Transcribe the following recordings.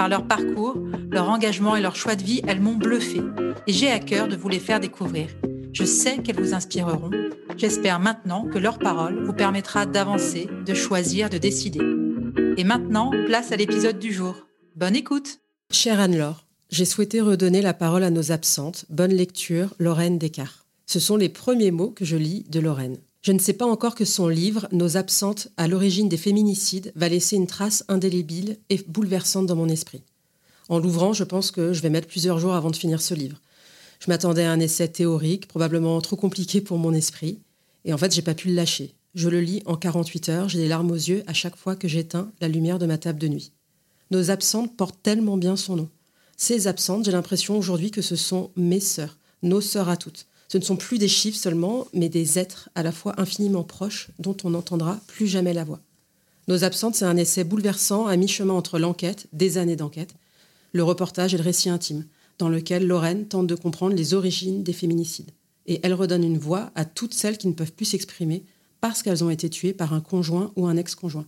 Par leur parcours, leur engagement et leur choix de vie, elles m'ont bluffé et j'ai à cœur de vous les faire découvrir. Je sais qu'elles vous inspireront. J'espère maintenant que leur parole vous permettra d'avancer, de choisir, de décider. Et maintenant, place à l'épisode du jour. Bonne écoute Chère Anne-Laure, j'ai souhaité redonner la parole à nos absentes. Bonne lecture, Lorraine Descartes. Ce sont les premiers mots que je lis de Lorraine. Je ne sais pas encore que son livre, Nos absentes à l'origine des féminicides, va laisser une trace indélébile et bouleversante dans mon esprit. En l'ouvrant, je pense que je vais mettre plusieurs jours avant de finir ce livre. Je m'attendais à un essai théorique, probablement trop compliqué pour mon esprit, et en fait, j'ai pas pu le lâcher. Je le lis en 48 heures, j'ai les larmes aux yeux à chaque fois que j'éteins la lumière de ma table de nuit. Nos absentes portent tellement bien son nom. Ces absentes, j'ai l'impression aujourd'hui que ce sont mes sœurs, nos sœurs à toutes. Ce ne sont plus des chiffres seulement, mais des êtres à la fois infiniment proches dont on n'entendra plus jamais la voix. Nos absentes, c'est un essai bouleversant à mi-chemin entre l'enquête, des années d'enquête, le reportage et le récit intime, dans lequel Lorraine tente de comprendre les origines des féminicides. Et elle redonne une voix à toutes celles qui ne peuvent plus s'exprimer parce qu'elles ont été tuées par un conjoint ou un ex-conjoint.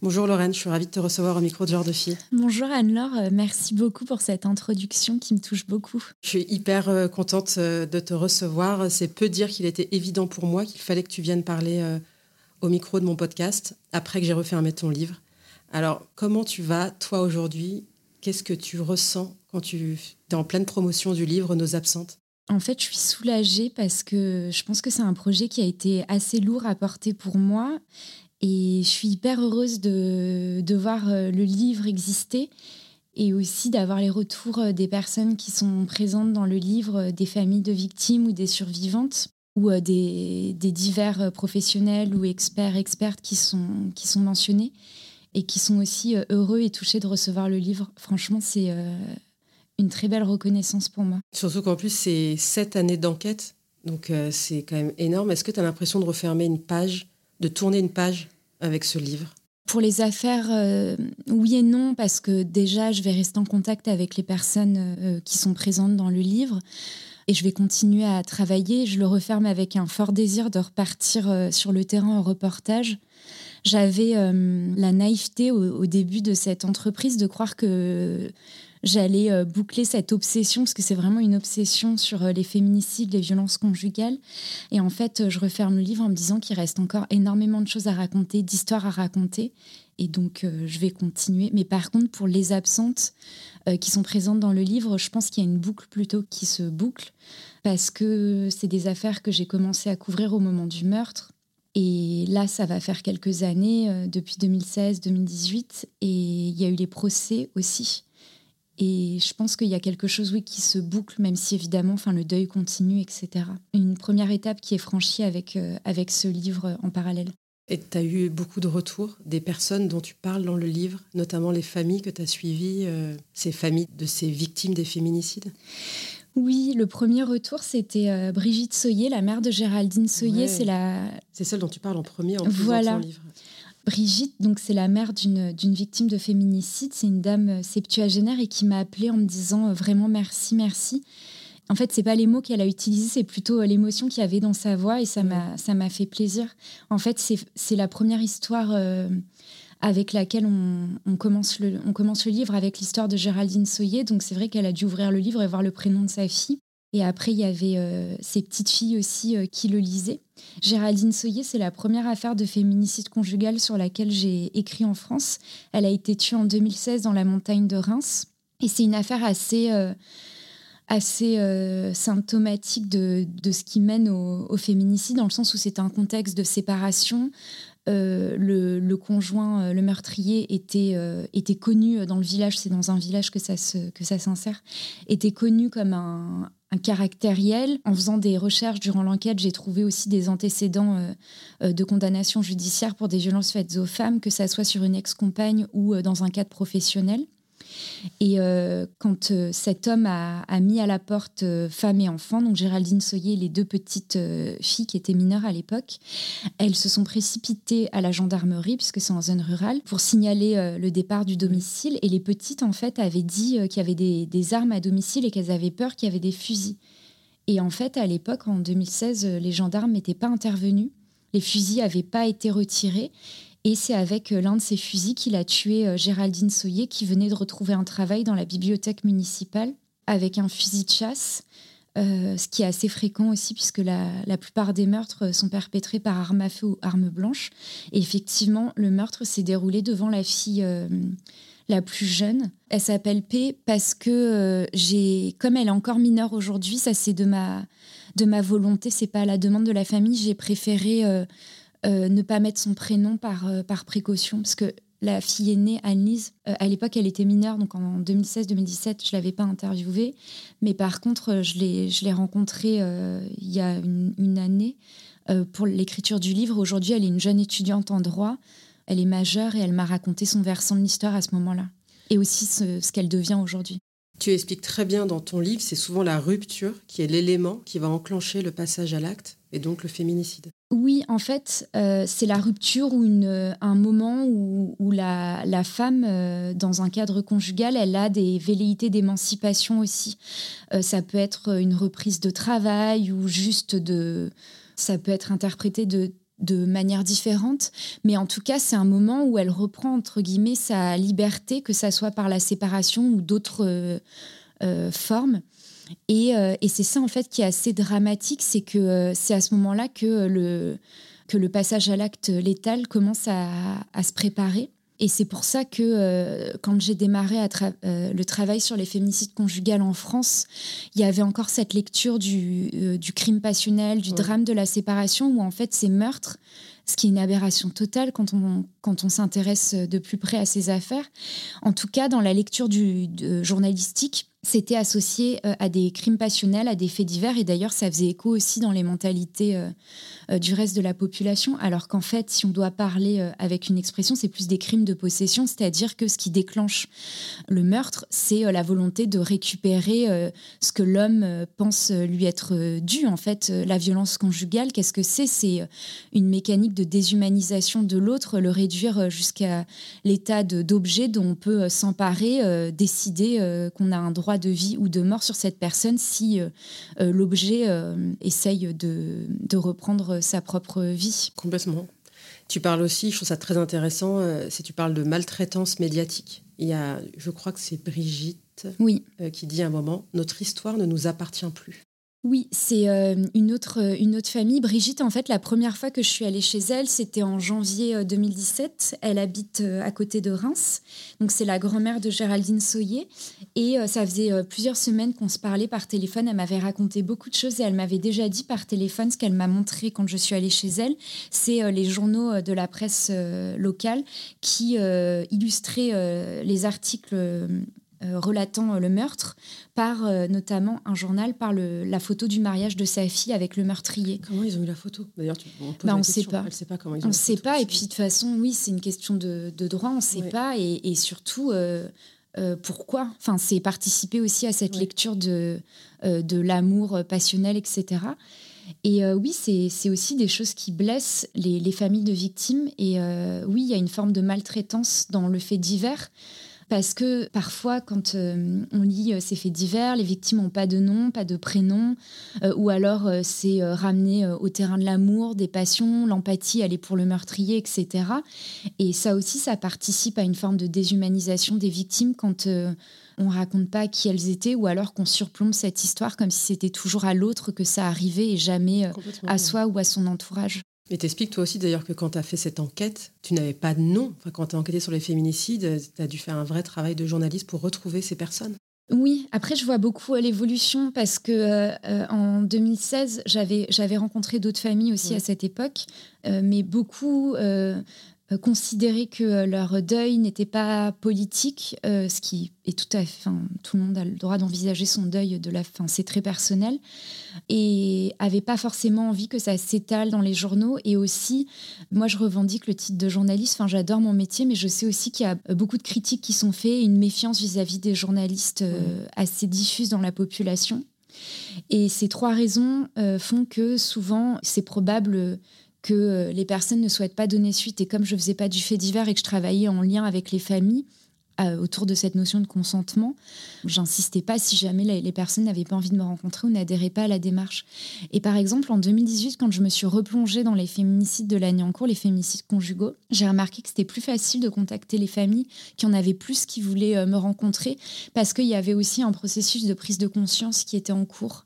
Bonjour Lorraine, je suis ravie de te recevoir au micro de Genre de Fille. Bonjour Anne-Laure, euh, merci beaucoup pour cette introduction qui me touche beaucoup. Je suis hyper euh, contente euh, de te recevoir. C'est peu dire qu'il était évident pour moi qu'il fallait que tu viennes parler au micro de mon podcast après que j'ai refermé ton livre. Alors, comment tu vas, toi, aujourd'hui? Qu'est-ce que tu ressens quand tu es en pleine promotion du livre Nos absentes? En fait, je suis soulagée parce que je pense que c'est un projet qui a été assez lourd à porter pour moi et je suis hyper heureuse de, de voir euh, le livre exister et aussi d'avoir les retours euh, des personnes qui sont présentes dans le livre, euh, des familles de victimes ou des survivantes ou des, divers professionnels ou experts, expertes qui sont, qui sont mentionnés et qui sont aussi heureux et touchés de recevoir le livre. Franchement, c'est une très belle reconnaissance pour moi. Surtout qu'en plus, c'est sept années d'enquête, donc c'est quand même énorme. Est-ce que tu as l'impression de refermer une page de tourner une page avec ce livre pour les affaires, euh, oui et non, parce que déjà, je vais rester en contact avec les personnes euh, qui sont présentes dans le livre et je vais continuer à travailler. Je le referme avec un fort désir de repartir euh, sur le terrain en reportage. J'avais la naïveté au, début de cette entreprise de croire que j'allais euh, boucler cette obsession, parce que c'est vraiment une obsession sur euh, les féminicides, les violences conjugales. Et en fait, euh, je referme le livre en me disant qu'il reste encore énormément de choses à raconter, d'histoires à raconter. Et donc, je vais continuer. Mais par contre, pour les absentes qui sont présentes dans le livre, je pense qu'il y a une boucle plutôt qui se boucle, parce que c'est des affaires que j'ai commencé à couvrir au moment du meurtre. Et là, ça va faire quelques années, depuis 2016-2018, et il y a eu les procès aussi. Et je pense qu'il y a quelque chose oui, qui se boucle, même si évidemment enfin, le deuil continue, etc. Une première étape qui est franchie avec, euh, avec ce livre en parallèle. Et tu as eu beaucoup de retours des personnes dont tu parles dans le livre, notamment les familles que tu as suivies, euh, ces familles de ces victimes des féminicides? Oui, le premier retour, c'était euh, Brigitte Soyer, la mère de Géraldine Soyer. C'est la... C'est celle dont tu parles en premier en plus voilà. dans ton livre. Brigitte, donc c'est la mère d'une victime de féminicide, c'est une dame euh, septuagénaire et qui m'a appelée en me disant euh, vraiment merci, merci. En fait, c'est pas les mots qu'elle a utilisés, c'est plutôt euh, l'émotion qu'il y avait dans sa voix et ça m'a ça m'a fait plaisir. En fait, c'est la première histoire avec laquelle on, commence le, on commence le livre avec l'histoire de Géraldine Soyer. Donc c'est vrai qu'elle a dû ouvrir le livre et voir le prénom de sa fille. Et après, il y avait euh, ses petites filles aussi euh, qui le lisaient. Géraldine Soyer, c'est la première affaire de féminicide conjugal sur laquelle j'ai écrit en France. Elle a été tuée en 2016 dans la montagne de Reims. Et c'est une affaire assez, euh, assez symptomatique de, ce qui mène au, féminicide, dans le sens où c'est un contexte de séparation. le, conjoint, le meurtrier, était, était connu dans le village, c'est dans un village que ça, que ça s'insère, était connu comme un, un caractériel. En faisant des recherches durant l'enquête, j'ai trouvé aussi des antécédents euh, euh, de condamnation judiciaire pour des violences faites aux femmes, que ça soit sur une ex-compagne ou euh, dans un cadre professionnel. Et euh, quand euh, cet homme a, mis à la porte euh, femme et enfant, donc Géraldine Soyer, les deux petites filles qui étaient mineures à l'époque, elles se sont précipitées à la gendarmerie, puisque c'est en zone rurale, pour signaler le départ du domicile. Et les petites, en fait, avaient dit qu'il y avait des, des armes à domicile et qu'elles avaient peur qu'il y avait des fusils. Et en fait, à l'époque, en 2016, les gendarmes n'étaient pas intervenus. Les fusils n'avaient pas été retirés. Et c'est avec euh, l'un de ces fusils qu'il a tué euh, Géraldine Soyer, qui venait de retrouver un travail dans la bibliothèque municipale avec un fusil de chasse. Euh, ce qui est assez fréquent aussi, puisque la, plupart des meurtres sont perpétrés par arme à feu ou arme blanche. Et effectivement, le meurtre s'est déroulé devant la fille la plus jeune. Elle s'appelle P parce que j'ai, comme elle est encore mineure aujourd'hui, ça c'est de ma, de ma volonté, c'est pas la demande de la famille, j'ai préféré ne pas mettre son prénom par, euh, par précaution, parce que la fille aînée, Anne-Lise, euh, à l'époque, elle était mineure, donc en 2016-2017, je ne l'avais pas interviewée. Mais par contre, je l'ai rencontrée il y a une, année pour l'écriture du livre. Aujourd'hui, elle est une jeune étudiante en droit. Elle est majeure et elle m'a raconté son versant de l'histoire à ce moment-là. Et aussi ce qu'elle devient aujourd'hui. Tu expliques très bien dans ton livre, c'est souvent la rupture qui est l'élément qui va enclencher le passage à l'acte et donc le féminicide. Oui, en fait, euh, c'est la rupture ou un moment où, la, la, femme, euh, dans un cadre conjugal, elle a des velléités d'émancipation aussi. Euh, ça peut être une reprise de travail ou juste de... Ça peut être interprété de de manière différente, mais en tout cas, c'est un moment où elle reprend, entre guillemets, sa liberté, que ça soit par la séparation ou d'autres formes. Euh, et, c'est ça, en fait, qui est assez dramatique, c'est que euh, c'est à ce moment-là que le, que le passage à l'acte létal commence à, se préparer. Et c'est pour ça que euh, quand j'ai démarré le travail sur les féminicides conjugales en France, il y avait encore cette lecture du, du crime passionnel, du drame de la séparation, où en fait ces meurtres, ce qui est une aberration totale quand on, quand on s'intéresse de plus près à ces affaires, en tout cas dans la lecture du, journalistique, c'était associé euh, à des crimes passionnels, à des faits divers, et d'ailleurs ça faisait écho aussi dans les mentalités euh, euh, du reste de la population, alors qu'en fait, si on doit parler avec une expression, c'est plus des crimes de possession, c'est-à-dire que ce qui déclenche le meurtre, c'est la volonté de récupérer ce que l'homme pense lui être dû. En fait, la violence conjugale, qu'est-ce que c'est? C'est une mécanique de déshumanisation de l'autre, le réduire jusqu'à l'état d'objet dont on peut s'emparer, décider qu'on a un droit de vie ou de mort sur cette personne si euh, euh, l'objet euh, essaye de, de, reprendre sa propre vie. Complètement. Tu parles aussi, je trouve ça très intéressant, si tu parles de maltraitance médiatique. Il y a, je crois que c'est Brigitte oui. qui dit à un moment, notre histoire ne nous appartient plus. Oui, c'est euh, une, autre, euh, une autre famille. Brigitte, en fait, la première fois que je suis allée chez elle, c'était en janvier 2017. Euh, elle habite à côté de Reims. Donc, c'est la grand-mère de Géraldine Soyer. Et ça faisait plusieurs semaines qu'on se parlait par téléphone. Elle m'avait raconté beaucoup de choses et elle m'avait déjà dit par téléphone ce qu'elle m'a montré quand je suis allée chez elle. C'est les journaux de la presse locale qui illustraient les articles relatant euh, le meurtre par euh, notamment un journal par le, la photo du mariage de sa fille avec le meurtrier. Comment ils ont eu la photo? D'ailleurs, on ne sait pas. sait pas comment ils ont on ne sait pas. Et puis de toute façon, oui, c'est une question de, de droit. On ne sait pas. Et, et surtout. pourquoi? Enfin, c'est participer aussi à cette lecture de, de l'amour passionnel, etc. Et oui, c'est aussi des choses qui blessent les, les familles de victimes. Et oui, il y a une forme de maltraitance dans le fait divers parce que parfois, quand euh, on lit euh, ces faits divers, les victimes n'ont pas de nom, pas de prénom, euh, ou alors c'est ramené au terrain de l'amour, des passions, l'empathie, est pour le meurtrier, etc. Et ça aussi, ça participe à une forme de déshumanisation des victimes quand on raconte pas qui elles étaient, ou alors qu'on surplombe cette histoire comme si c'était toujours à l'autre que ça arrivait et jamais à soi ou à son entourage. Et t'expliques toi aussi d'ailleurs que quand tu as fait cette enquête, tu n'avais pas de nom. Enfin, quand tu as enquêté sur les féminicides, tu as dû faire un vrai travail de journaliste pour retrouver ces personnes. Oui, après je vois beaucoup l'évolution parce que en 2016 j'avais rencontré d'autres familles aussi à cette époque, mais beaucoup euh, considérer que euh, leur deuil n'était pas politique, euh, ce qui est tout à fait, tout le monde a le droit d'envisager son deuil de la fin, c'est très personnel, et avait pas forcément envie que ça s'étale dans les journaux. Et aussi, moi, je revendique le titre de journaliste. Enfin, j'adore mon métier, mais je sais aussi qu'il y a beaucoup de critiques qui sont faites, une méfiance vis-à-vis des journalistes assez diffuse dans la population. Et ces trois raisons font que souvent, c'est probable que euh, les personnes ne souhaitent pas donner suite. Et comme je faisais pas du fait divers et que je travaillais en lien avec les familles euh, autour de cette notion de consentement, j'insistais pas si jamais les, personnes n'avaient pas envie de me rencontrer ou n'adhéraient pas à la démarche. Et par exemple, en 2018, quand je me suis replongée dans les féminicides de l'année en cours, les féminicides conjugaux, j'ai remarqué que c'était plus facile de contacter les familles qui en avaient plus qui voulaient euh, me rencontrer parce qu'il y avait aussi un processus de prise de conscience qui était en cours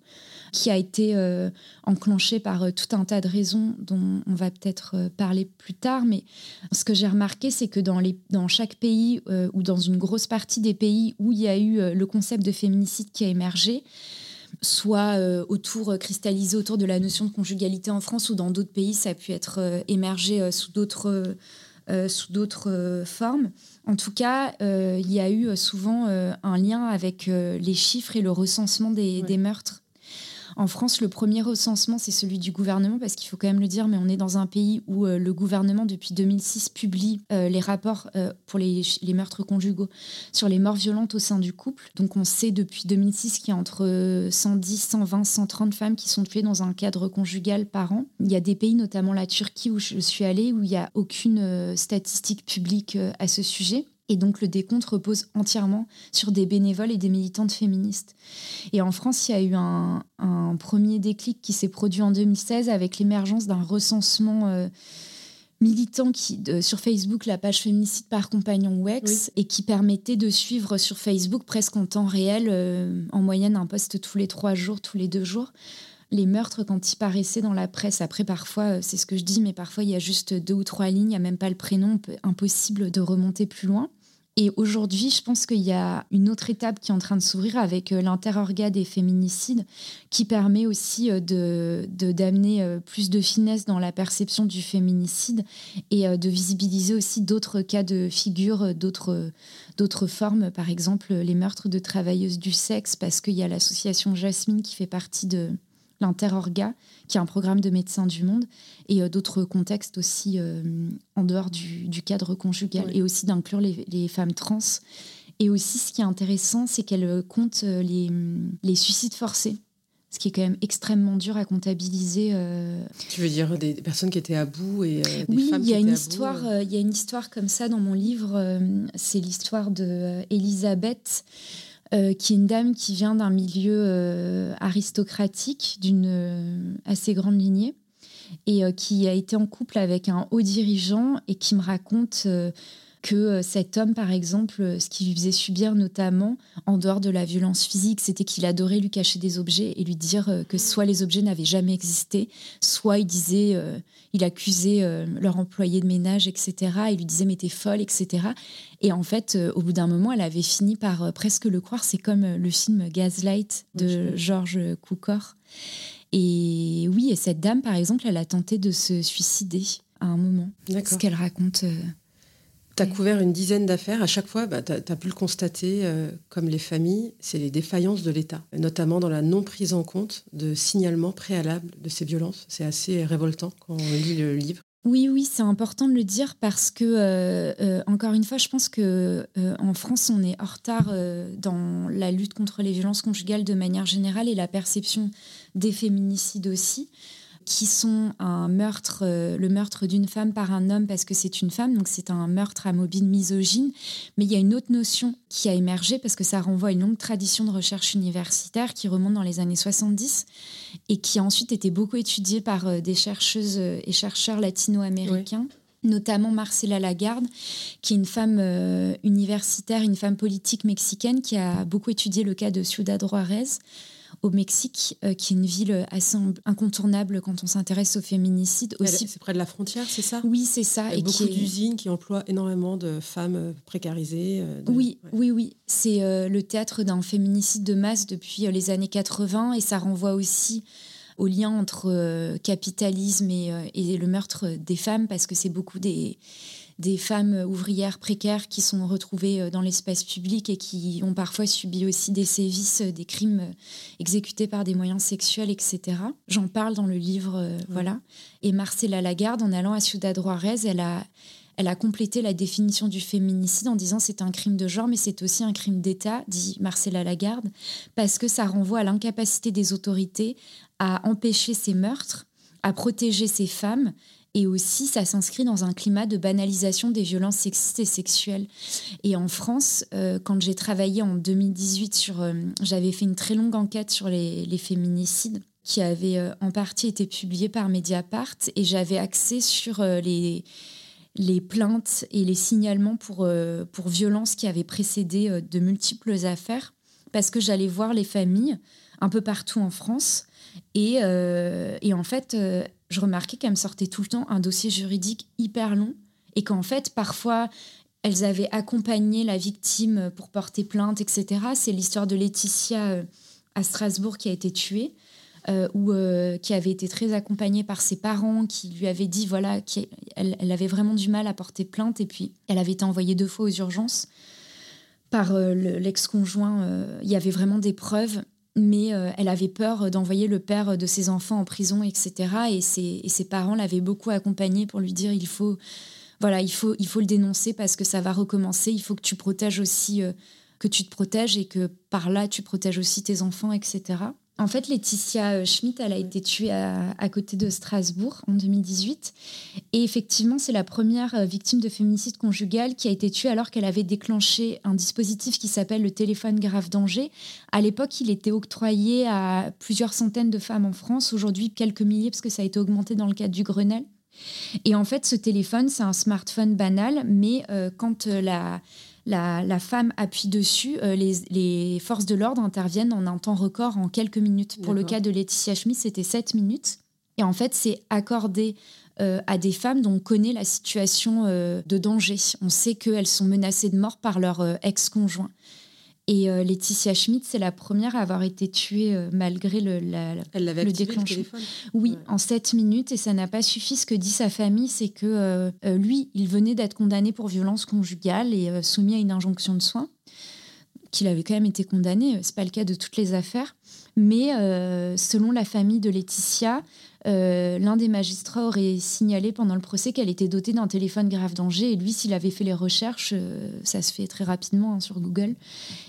qui a été euh, enclenché par euh, tout un tas de raisons dont on va peut-être euh, parler plus tard. Mais ce que j'ai remarqué, c'est que dans, les, dans chaque pays ou dans une grosse partie des pays où il y a eu le concept de féminicide qui a émergé, soit autour cristallisé autour de la notion de conjugalité en France ou dans d'autres pays, ça a pu être émergé sous d'autres sous d'autres formes. En tout cas, il y a eu souvent un lien avec les chiffres et le recensement des, des meurtres en France, le premier recensement, c'est celui du gouvernement, parce qu'il faut quand même le dire, mais on est dans un pays où euh, le gouvernement, depuis 2006, publie euh, les rapports euh, pour les, meurtres conjugaux sur les morts violentes au sein du couple. Donc on sait depuis 2006 qu'il y a entre 110, 120, 130 femmes qui sont tuées dans un cadre conjugal par an. Il y a des pays, notamment la Turquie où je suis allée, où il n'y a aucune statistique publique à ce sujet. Et donc le décompte repose entièrement sur des bénévoles et des militantes féministes. Et en France, il y a eu un, premier déclic qui s'est produit en 2016 avec l'émergence d'un recensement euh, militant qui, sur Facebook, la page Féminicide par compagnon WEX, et qui permettait de suivre sur Facebook presque en temps réel, euh, en moyenne un poste tous les trois jours, tous les deux jours les meurtres quand ils paraissaient dans la presse. Après, parfois, euh, c'est ce que je dis, mais parfois, il y a juste deux ou trois lignes, il n'y a même pas le prénom, impossible de remonter plus loin. Et aujourd'hui, je pense qu'il y a une autre étape qui est en train de s'ouvrir avec euh, l'interorga des féminicides, qui permet aussi euh, de d'amener plus de finesse dans la perception du féminicide et de visibiliser aussi d'autres cas de figure, d'autres d'autres formes, par exemple les meurtres de travailleuses du sexe, parce qu'il y a l'association Jasmine qui fait partie de, l'Interorga, qui est un programme de médecins du monde, et euh, d'autres contextes aussi euh, en dehors du, cadre conjugal, et aussi d'inclure les, femmes trans. Et aussi, ce qui est intéressant, c'est qu'elle euh, compte les, les, suicides forcés, ce qui est quand même extrêmement dur à comptabiliser. Tu veux dire des, personnes qui étaient à bout et des oui, femmes il y a une histoire, il y a une histoire comme ça dans mon livre. c'est l'histoire de Elisabeth euh, qui est une dame qui vient d'un milieu euh, aristocratique, d'une euh, assez grande lignée, et qui a été en couple avec un haut dirigeant et qui me raconte que euh, cet homme, par exemple, euh, ce qu'il lui faisait subir notamment, en dehors de la violence physique, c'était qu'il adorait lui cacher des objets et lui dire euh, que soit les objets n'avaient jamais existé, soit il disait, il accusait leur employé de ménage, etc. Il lui disait mais t'es folle, etc. Et en fait, au bout d'un moment, elle avait fini par presque le croire. C'est comme le film Gaslight de George Cukor. Et oui, et cette dame, par exemple, elle a tenté de se suicider à un moment. Ce qu'elle raconte tu as couvert une dizaine d'affaires. À chaque fois, bah, tu as, pu le constater, euh, comme les familles, c'est les défaillances de l'État, notamment dans la non prise en compte de signalements préalables de ces violences. C'est assez révoltant quand on lit le livre. Oui, oui, c'est important de le dire parce que, euh, euh, encore une fois, je pense que en France, on est en retard dans la lutte contre les violences conjugales de manière générale et la perception des féminicides aussi qui sont un meurtre, euh, le meurtre d'une femme par un homme parce que c'est une femme, donc c'est un meurtre à mobile misogyne. Mais il y a une autre notion qui a émergé parce que ça renvoie à une longue tradition de recherche universitaire qui remonte dans les années 70 et qui a ensuite été beaucoup étudiée par euh, des chercheuses euh, et chercheurs latino-américains. notamment Marcela Lagarde, qui est une femme universitaire, une femme politique mexicaine qui a beaucoup étudié le cas de Ciudad Juarez, au Mexique, euh, qui est une ville assez incontournable quand on s'intéresse au féminicide. Aussi. C'est près de la frontière, c'est ça? Oui, c'est ça. Il y a et beaucoup d'usines qui emploient énormément de femmes euh, précarisées. Euh, oui, oui, oui. C'est le théâtre d'un féminicide de masse depuis les années 80 et ça renvoie aussi au lien entre capitalisme et, et, le meurtre des femmes parce que c'est beaucoup des des femmes ouvrières précaires qui sont retrouvées euh, dans l'espace public et qui ont parfois subi aussi des sévices, euh, des crimes euh, exécutés par des moyens sexuels, etc. J'en parle dans le livre, voilà. Et Marcella Lagarde, en allant à Ciudad Juarez, elle a, elle a complété la définition du féminicide en disant c'est un crime de genre, mais c'est aussi un crime d'État, dit Marcella Lagarde, parce que ça renvoie à l'incapacité des autorités à empêcher ces meurtres, à protéger ces femmes et aussi, ça s'inscrit dans un climat de banalisation des violences sexistes et sexuelles. Et en France, euh, quand j'ai travaillé en 2018 sur... Euh, j'avais fait une très longue enquête sur les, féminicides qui avait euh, en partie été publiée par Mediapart et j'avais accès sur les les plaintes et les signalements pour, pour violences qui avaient précédé de multiples affaires, parce que j'allais voir les familles un peu partout en France. Et, et en fait, je remarquais qu'elles me sortaient tout le temps un dossier juridique hyper long et qu'en fait, parfois, elles avaient accompagné la victime pour porter plainte, etc. C'est l'histoire de Laetitia euh, à Strasbourg qui a été tuée. Euh, ou euh, qui avait été très accompagnée par ses parents, qui lui avaient dit voilà qu'elle elle avait vraiment du mal à porter plainte, et puis elle avait été envoyée deux fois aux urgences par l'ex-conjoint. Il y avait vraiment des preuves mais euh, elle avait peur d'envoyer le père de ses enfants en prison, etc. Et ses, parents l'avaient beaucoup accompagnée pour lui dire il faut, voilà, il faut, le dénoncer parce que ça va recommencer. Il faut que tu protèges aussi, euh, que tu te protèges et que par là tu protèges aussi tes enfants, etc. En fait, Laetitia euh, Schmidt, elle a été tuée à, côté de Strasbourg en 2018. Et effectivement, c'est la première euh, victime de féminicide conjugal qui a été tuée alors qu'elle avait déclenché un dispositif qui s'appelle le téléphone grave danger. À l'époque, il était octroyé à plusieurs centaines de femmes en France. Aujourd'hui, quelques milliers, parce que ça a été augmenté dans le cadre du Grenelle. Et en fait, ce téléphone, c'est un smartphone banal, mais euh, quand la la, femme appuie dessus, euh, les, forces de l'ordre interviennent en un temps record en quelques minutes. Pour le cas de Laetitia Schmidt, c'était 7 minutes. Et en fait, c'est accordé euh, à des femmes dont on connaît la situation euh, de danger. On sait qu'elles sont menacées de mort par leur ex-conjoint. Et euh, Laetitia Schmidt, c'est la première à avoir été tuée euh, malgré le, la, Elle le déclenchement. oui, en 7 minutes. Et ça n'a pas suffi. Ce que dit sa famille, c'est que euh, lui, il venait d'être condamné pour violence conjugale et soumis à une injonction de soins, qu'il avait quand même été condamné. C'est pas le cas de toutes les affaires. Mais selon la famille de Laetitia, euh, l'un des magistrats aurait signalé pendant le procès qu'elle était dotée d'un téléphone grave danger. Et lui, s'il avait fait les recherches, euh, ça se fait très rapidement hein, sur Google,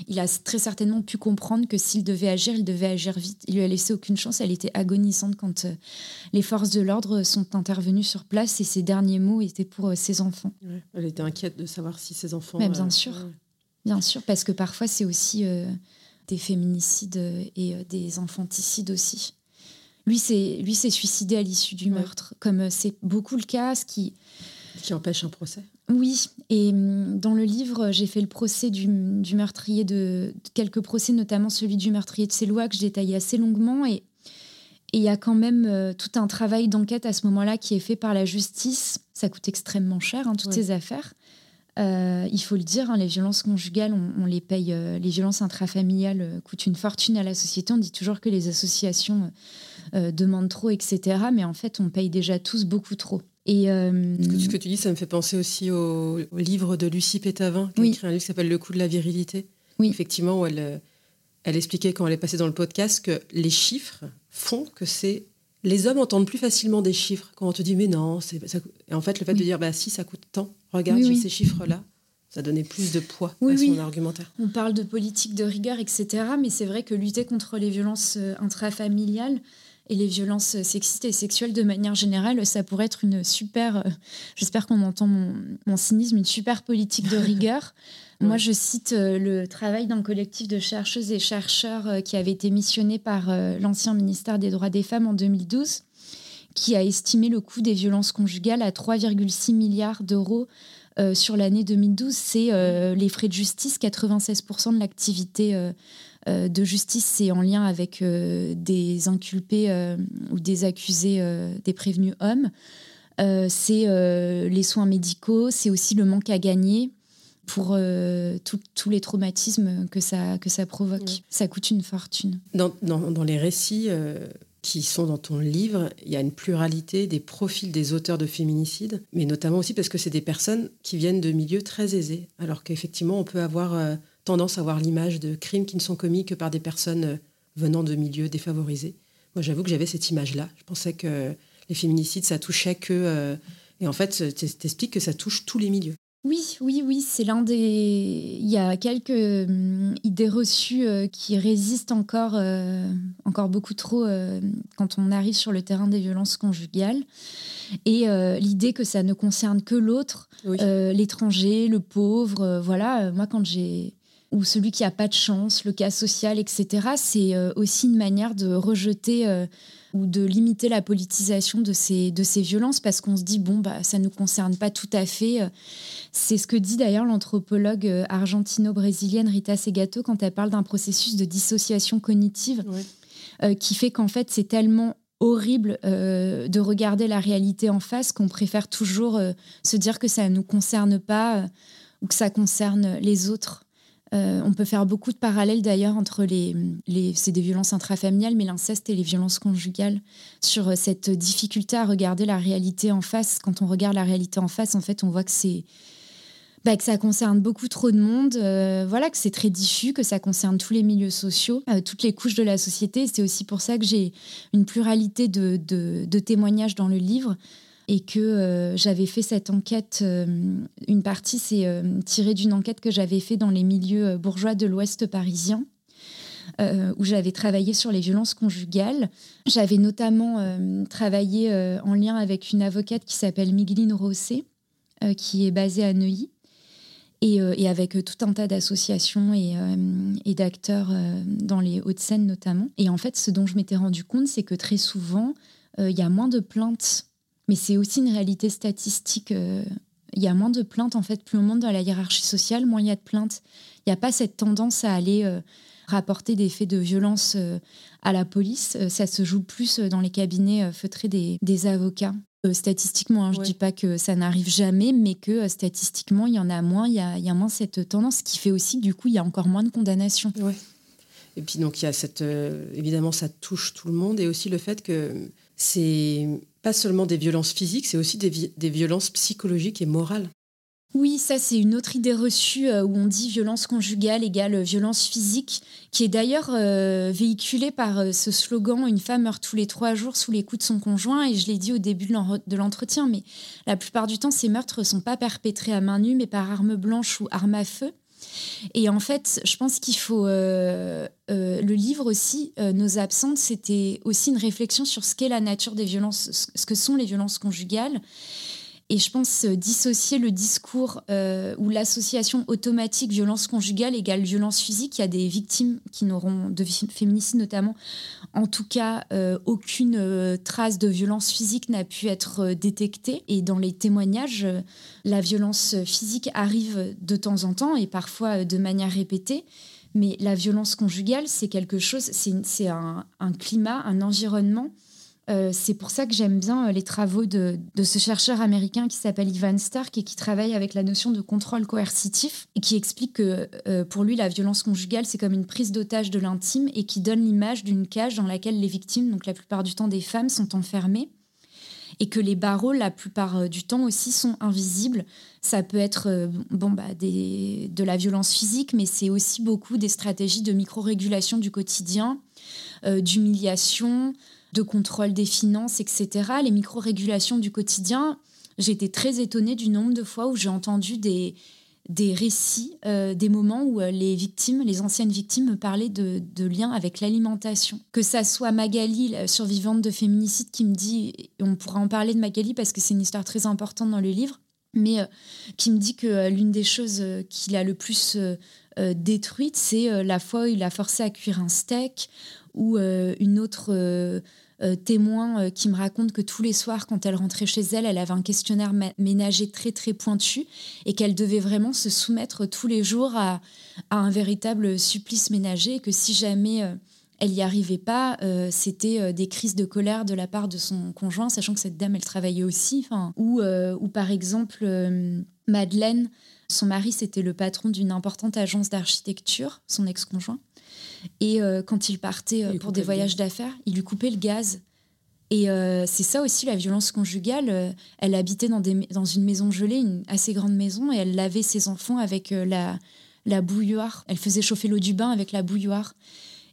il a très certainement pu comprendre que s'il devait agir, il devait agir vite. Il lui a laissé aucune chance. Elle était agonisante quand euh, les forces de l'ordre sont intervenues sur place. Et ses derniers mots étaient pour ses enfants. Elle était inquiète de savoir si ses enfants. Mais bien sûr. Bien sûr, parce que parfois, c'est aussi des féminicides et des infanticides aussi. Lui, c'est lui s'est suicidé à l'issue du meurtre, comme euh, c'est beaucoup le cas, ce qui qui empêche un procès. Oui, et hum, dans le livre, j'ai fait le procès du, meurtrier de, quelques procès, notamment celui du meurtrier de Célois que je détaillais assez longuement et il y a quand même euh, tout un travail d'enquête à ce moment-là qui est fait par la justice. Ça coûte extrêmement cher, hein, toutes ces affaires. Euh, il faut le dire, hein, les violences conjugales, on, les paye. les violences intrafamiliales coûtent une fortune à la société. On dit toujours que les associations euh, demande trop, etc. Mais en fait, on paye déjà tous beaucoup trop. Et euh, ce, que, tu dis, ça me fait penser aussi au, livre de Lucie Pétavin, qui a écrit un livre qui s'appelle Le coup de la virilité. Oui. Effectivement, où elle, euh, elle expliquait quand elle est passée dans le podcast que les chiffres font que c'est les hommes entendent plus facilement des chiffres quand on te dit mais non, et en fait le fait de dire bah si ça coûte tant, regarde ces chiffres là, ça donnait plus de poids à son argumentaire. On parle de politique de rigueur, etc. Mais c'est vrai que lutter contre les violences intrafamiliales, et les violences sexistes et sexuelles de manière générale, ça pourrait être une super, euh, j'espère qu'on entend mon, cynisme, une super politique de rigueur. Moi, je cite euh, le travail d'un collectif de chercheuses et chercheurs euh, qui avait été missionné par l'ancien ministère des droits des femmes en 2012, qui a estimé le coût des violences conjugales à 3,6 milliards d'euros sur l'année 2012. C'est les frais de justice, 96% de l'activité de justice, c'est en lien avec des inculpés ou des accusés, des prévenus hommes. c'est les soins médicaux, c'est aussi le manque à gagner pour tous les traumatismes que ça, que ça provoque. Ça coûte une fortune. Dans, dans, dans les récits qui sont dans ton livre, il y a une pluralité des profils des auteurs de féminicides, mais notamment aussi parce que c'est des personnes qui viennent de milieux très aisés, alors qu'effectivement on peut avoir euh, tendance à voir l'image de crimes qui ne sont commis que par des personnes euh, venant de milieux défavorisés. Moi j'avoue que j'avais cette image-là. Je pensais que les féminicides ça touchait que... Euh, et en fait, t'expliques que ça touche tous les milieux. Oui, oui, oui, c'est l'un des. Il y a quelques hum, idées reçues euh, qui résistent encore, euh, encore beaucoup trop euh, quand on arrive sur le terrain des violences conjugales. Et l'idée que ça ne concerne que l'autre, l'étranger, le pauvre, voilà. moi, quand j'ai ou celui qui a pas de chance, le cas social, etc. C'est aussi une manière de rejeter ou de limiter la politisation de ces, de ces violences parce qu'on se dit, bon, bah, ça ne nous concerne pas tout à fait. C'est ce que dit d'ailleurs l'anthropologue euh, argentino-brésilienne Rita Segato quand elle parle d'un processus de dissociation cognitive euh, qui fait qu'en fait, c'est tellement horrible euh, de regarder la réalité en face qu'on préfère toujours se dire que ça ne nous concerne pas ou que ça concerne les autres. Euh, on peut faire beaucoup de parallèles d'ailleurs entre les, c'est des violences intrafamiliales, mais l'inceste et les violences conjugales, sur euh, cette difficulté à regarder la réalité en face. Quand on regarde la réalité en face, en fait, on voit que c'est bah, que ça concerne beaucoup trop de monde, euh, voilà, que c'est très diffus, que ça concerne tous les milieux sociaux, toutes les couches de la société. C'est aussi pour ça que j'ai une pluralité de témoignages dans le livre et que euh, j'avais fait cette enquête. Euh, une partie, c'est euh, tiré d'une enquête que j'avais fait dans les milieux bourgeois de l'Ouest parisien. où j'avais travaillé sur les violences conjugales. J'avais notamment travaillé en lien avec une avocate qui s'appelle Migline Rossé, qui est basée à Neuilly, et, et avec tout un tas d'associations et, et d'acteurs dans les Hauts-de-Seine notamment. Et en fait, ce dont je m'étais rendu compte, c'est que très souvent, il y a moins de plaintes mais c'est aussi une réalité statistique. Euh, il y a moins de plaintes, en fait. Plus on monte dans la hiérarchie sociale, moins il y a de plaintes. Il n'y a pas cette tendance à aller euh, rapporter des faits de violence euh, à la police. ça se joue plus dans les cabinets feutrés des, avocats. statistiquement, hein, je ne dis pas que ça n'arrive jamais, mais que statistiquement, il y en a moins. Il y a, il y a moins cette tendance qui fait aussi que, du coup, il y a encore moins de condamnations. Ouais. Et puis, donc, il y a cette. évidemment, ça touche tout le monde. Et aussi le fait que c'est pas seulement des violences physiques, c'est aussi des, violences psychologiques et morales. Oui, ça c'est une autre idée reçue euh, où on dit violence conjugale égale violence physique, qui est d'ailleurs euh, véhiculée par euh, ce slogan Une femme meurt tous les trois jours sous les coups de son conjoint. Et je l'ai dit au début de l'entretien, mais la plupart du temps, ces meurtres ne sont pas perpétrés à main nue, mais par arme blanche ou arme à feu. Et en fait, je pense qu'il faut. Euh, euh, le livre aussi, euh, Nos absentes, c'était aussi une réflexion sur ce qu'est la nature des violences, ce que sont les violences conjugales. Et je pense dissocier le discours ou l'association automatique violence conjugale égale violence physique. Il y a des victimes qui n'auront, de féminicide notamment, en tout cas, aucune trace de violence physique n'a pu être détectée. Et dans les témoignages, la violence physique arrive de temps en temps et parfois de manière répétée. Mais la violence conjugale, c'est quelque chose, c'est un, climat, un environnement. Euh, c'est pour ça que j'aime bien euh, les travaux de, ce chercheur américain qui s'appelle Ivan Stark et qui travaille avec la notion de contrôle coercitif et qui explique que euh, pour lui, la violence conjugale, c'est comme une prise d'otage de l'intime et qui donne l'image d'une cage dans laquelle les victimes, donc la plupart du temps des femmes, sont enfermées et que les barreaux, la plupart du temps aussi, sont invisibles. Ça peut être bon, bah, de la violence physique, mais c'est aussi beaucoup des stratégies de micro-régulation du quotidien, d'humiliation, de contrôle des finances, etc. Les micro-régulations du quotidien, été très étonnée du nombre de fois où j'ai entendu des, des récits, euh, des moments où euh, les victimes, les anciennes victimes me parlaient de, liens avec l'alimentation. Que ça soit Magali, la survivante de féminicide, qui me dit, on pourra en parler de Magali parce que c'est une histoire très importante dans le livre, mais euh, qui me dit que l'une des choses qu'il a le plus détruite, c'est la fois où il a forcé à cuire un steak ou une autre témoins qui me racontent que tous les soirs, quand elle rentrait chez elle, elle avait un questionnaire ménager très très pointu et qu'elle devait vraiment se soumettre tous les jours à, un véritable supplice ménager et que si jamais elle n'y arrivait pas, euh, c'était euh, des crises de colère de la part de son conjoint, sachant que cette dame, elle travaillait aussi. Ou, euh, ou par exemple, Madeleine, son mari, c'était le patron d'une importante agence d'architecture, son ex-conjoint. Et quand il partait pour des voyages d'affaires, il lui coupait le gaz. Et c'est ça aussi la violence conjugale. elle habitait dans, des, dans une maison gelée, une assez grande maison, et elle lavait ses enfants avec la, la bouilloire. Elle faisait chauffer l'eau du bain avec la bouilloire.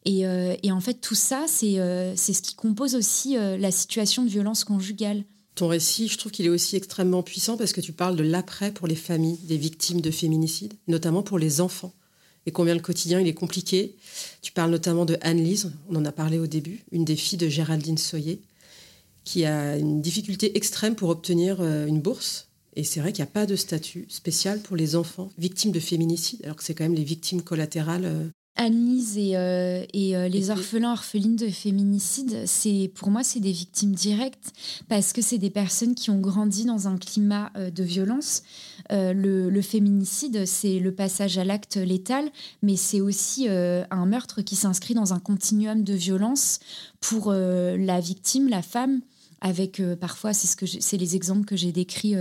Euh, et, en fait, tout ça, c'est euh, c'est ce qui compose aussi euh, la situation de violence conjugale. Ton récit, je trouve qu'il est aussi extrêmement puissant parce que tu parles de l'après pour les familles des victimes de féminicide, notamment pour les enfants, et combien le quotidien il est compliqué. Tu parles notamment de Anne-Lise, on en a parlé au début, une des filles de Géraldine Soyer, qui a une difficulté extrême pour obtenir une bourse. Et c'est vrai qu'il n'y a pas de statut spécial pour les enfants victimes de féminicide, alors que c'est quand même les victimes collatérales Anne-Lise et, euh, euh, les orphelins orphelines de féminicide, c'est pour moi c'est des victimes directes parce que c'est des personnes qui ont grandi dans un climat euh, de violence. Le, féminicide, c'est le passage à l'acte létal, mais c'est aussi un meurtre qui s'inscrit dans un continuum de violence pour la victime, la femme, avec parfois c'est ce que c'est les exemples que j'ai décrits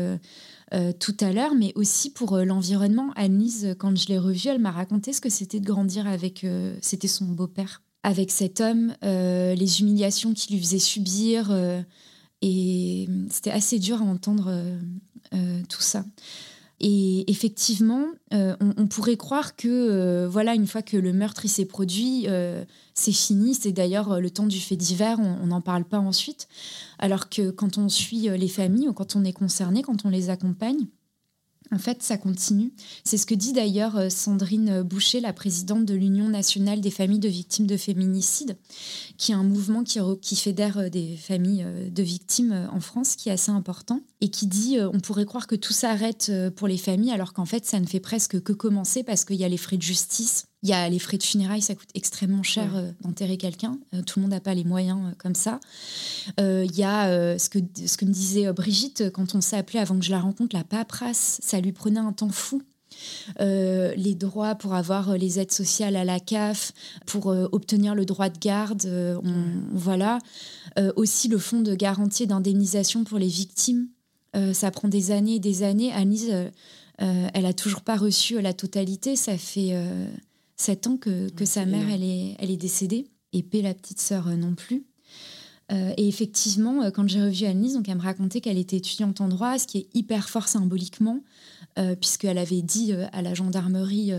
euh, tout à l'heure, mais aussi pour euh, l'environnement. Anne-Lise, quand je l'ai revue, elle m'a raconté ce que c'était de grandir avec, euh, c'était son beau-père, avec cet homme, les humiliations qu'il lui faisait subir, et c'était assez dur à entendre tout ça. Et effectivement, euh, on, pourrait croire que, euh, voilà, une fois que le meurtre s'est produit, euh, c'est fini. C'est d'ailleurs le temps du fait divers, on n'en parle pas ensuite. Alors que quand on suit les familles ou quand on est concerné, quand on les accompagne, en fait, ça continue. C'est ce que dit d'ailleurs Sandrine Boucher, la présidente de l'Union nationale des familles de victimes de féminicide, qui est un mouvement qui, qui fédère euh, des familles euh, de victimes en France, qui est assez important, et qui dit on pourrait croire que tout s'arrête pour les familles, alors qu'en fait, ça ne fait presque que commencer parce qu'il y a les frais de justice, il y a les frais de funérailles, ça coûte extrêmement cher euh, d'enterrer quelqu'un. Euh, tout le monde n'a pas les moyens euh, comme ça. Il y a ce, que, ce que me disait Brigitte quand on s'est appelé avant que je la rencontre, la paperasse. Ça lui prenait un temps fou. Les droits pour avoir les aides sociales à la CAF, pour obtenir le droit de garde, voilà. aussi le fonds de garantie d'indemnisation pour les victimes. ça prend des années et des années. Anise, elle a toujours pas reçu la totalité. Ça fait sept ans que, que sa mère elle est, elle est décédée et paix la petite sœur euh, non plus. Euh, et effectivement, euh, quand j'ai revu Annelise, donc elle me racontait qu'elle était étudiante en droit, ce qui est hyper fort symboliquement, puisqu'elle avait dit à la gendarmerie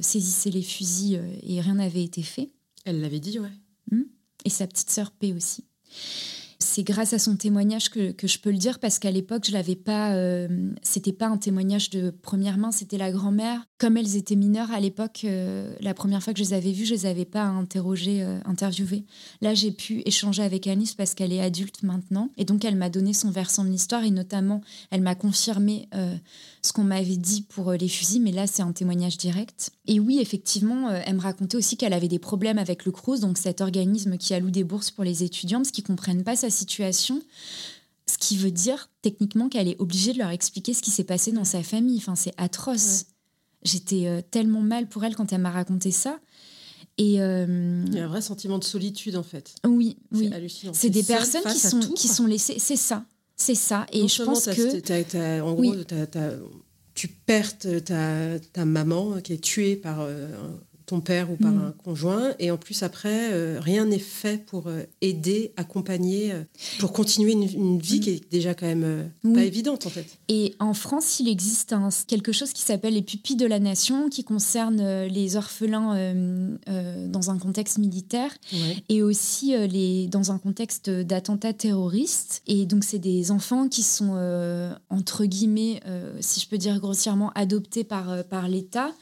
saisissez les fusils et rien n'avait été fait. Elle l'avait dit, ouais. Hmm. Et sa petite sœur paix aussi c'est grâce à son témoignage que, je peux le dire parce qu'à l'époque, je l'avais pas. Euh, c'était pas un témoignage de première main, c'était la grand-mère. Comme elles étaient mineures à l'époque, euh, la première fois que je les avais vues, je les avais pas interrogées, euh, interviewées. Là, j'ai pu échanger avec Anis parce qu'elle est adulte maintenant et donc elle m'a donné son versant de l'histoire et notamment elle m'a confirmé ce qu'on m'avait dit pour les fusils, mais là, c'est un témoignage direct. Et oui, effectivement, elle me racontait aussi qu'elle avait des problèmes avec le CRUS, donc cet organisme qui alloue des bourses pour les étudiants parce qu'ils comprennent pas sa situation, ce qui veut dire techniquement qu'elle est obligée de leur expliquer ce qui s'est passé dans sa famille. Enfin, c'est atroce. J'étais euh, tellement mal pour elle quand elle m'a raconté ça. Et euh, Il y a un vrai sentiment de solitude en fait. Oui, oui. C'est des personnes qui sont, qui sont laissées. C'est ça, c'est ça. Et je pense que. en gros, tu perds ta, ta, maman qui est tuée par euh, ton père ou par mm. un conjoint. Et en plus, après, euh, rien n'est fait pour euh, aider, accompagner, euh, pour continuer une, vie mm. qui est déjà quand même pas évidente, en fait. Et en France, il existe un, quelque chose qui s'appelle les pupilles de la nation, qui concerne les orphelins dans un contexte militaire et aussi les, dans un contexte d'attentats terroristes. Et donc, c'est des enfants qui sont, entre guillemets, si je peux dire grossièrement, adoptés par, par l'État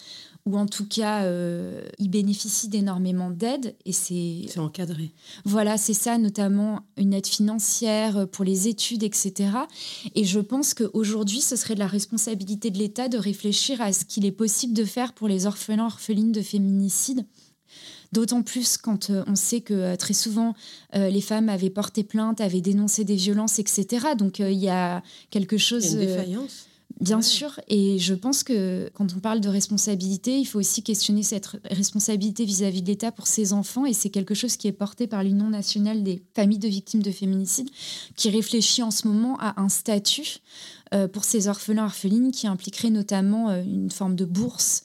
ou en tout cas, euh, ils bénéficient d'énormément d'aide et c'est... C'est encadré. Voilà, c'est ça, notamment une aide financière pour les études, etc. Et je pense qu'aujourd'hui, ce serait de la responsabilité de l'État de réfléchir à ce qu'il est possible de faire pour les orphelins, orphelines de féminicide D'autant plus quand on sait que très souvent les femmes avaient porté plainte, avaient dénoncé des violences, etc. Donc il y a quelque chose. Il y a une défaillance. Bien sûr, et je pense que quand on parle de responsabilité, il faut aussi questionner cette responsabilité vis-à-vis de l'État pour ses enfants, et c'est quelque chose qui est porté par l'Union nationale des familles de victimes de féminicide, qui réfléchit en ce moment à un statut euh, pour ces orphelins orphelines qui impliquerait notamment euh, une forme de bourse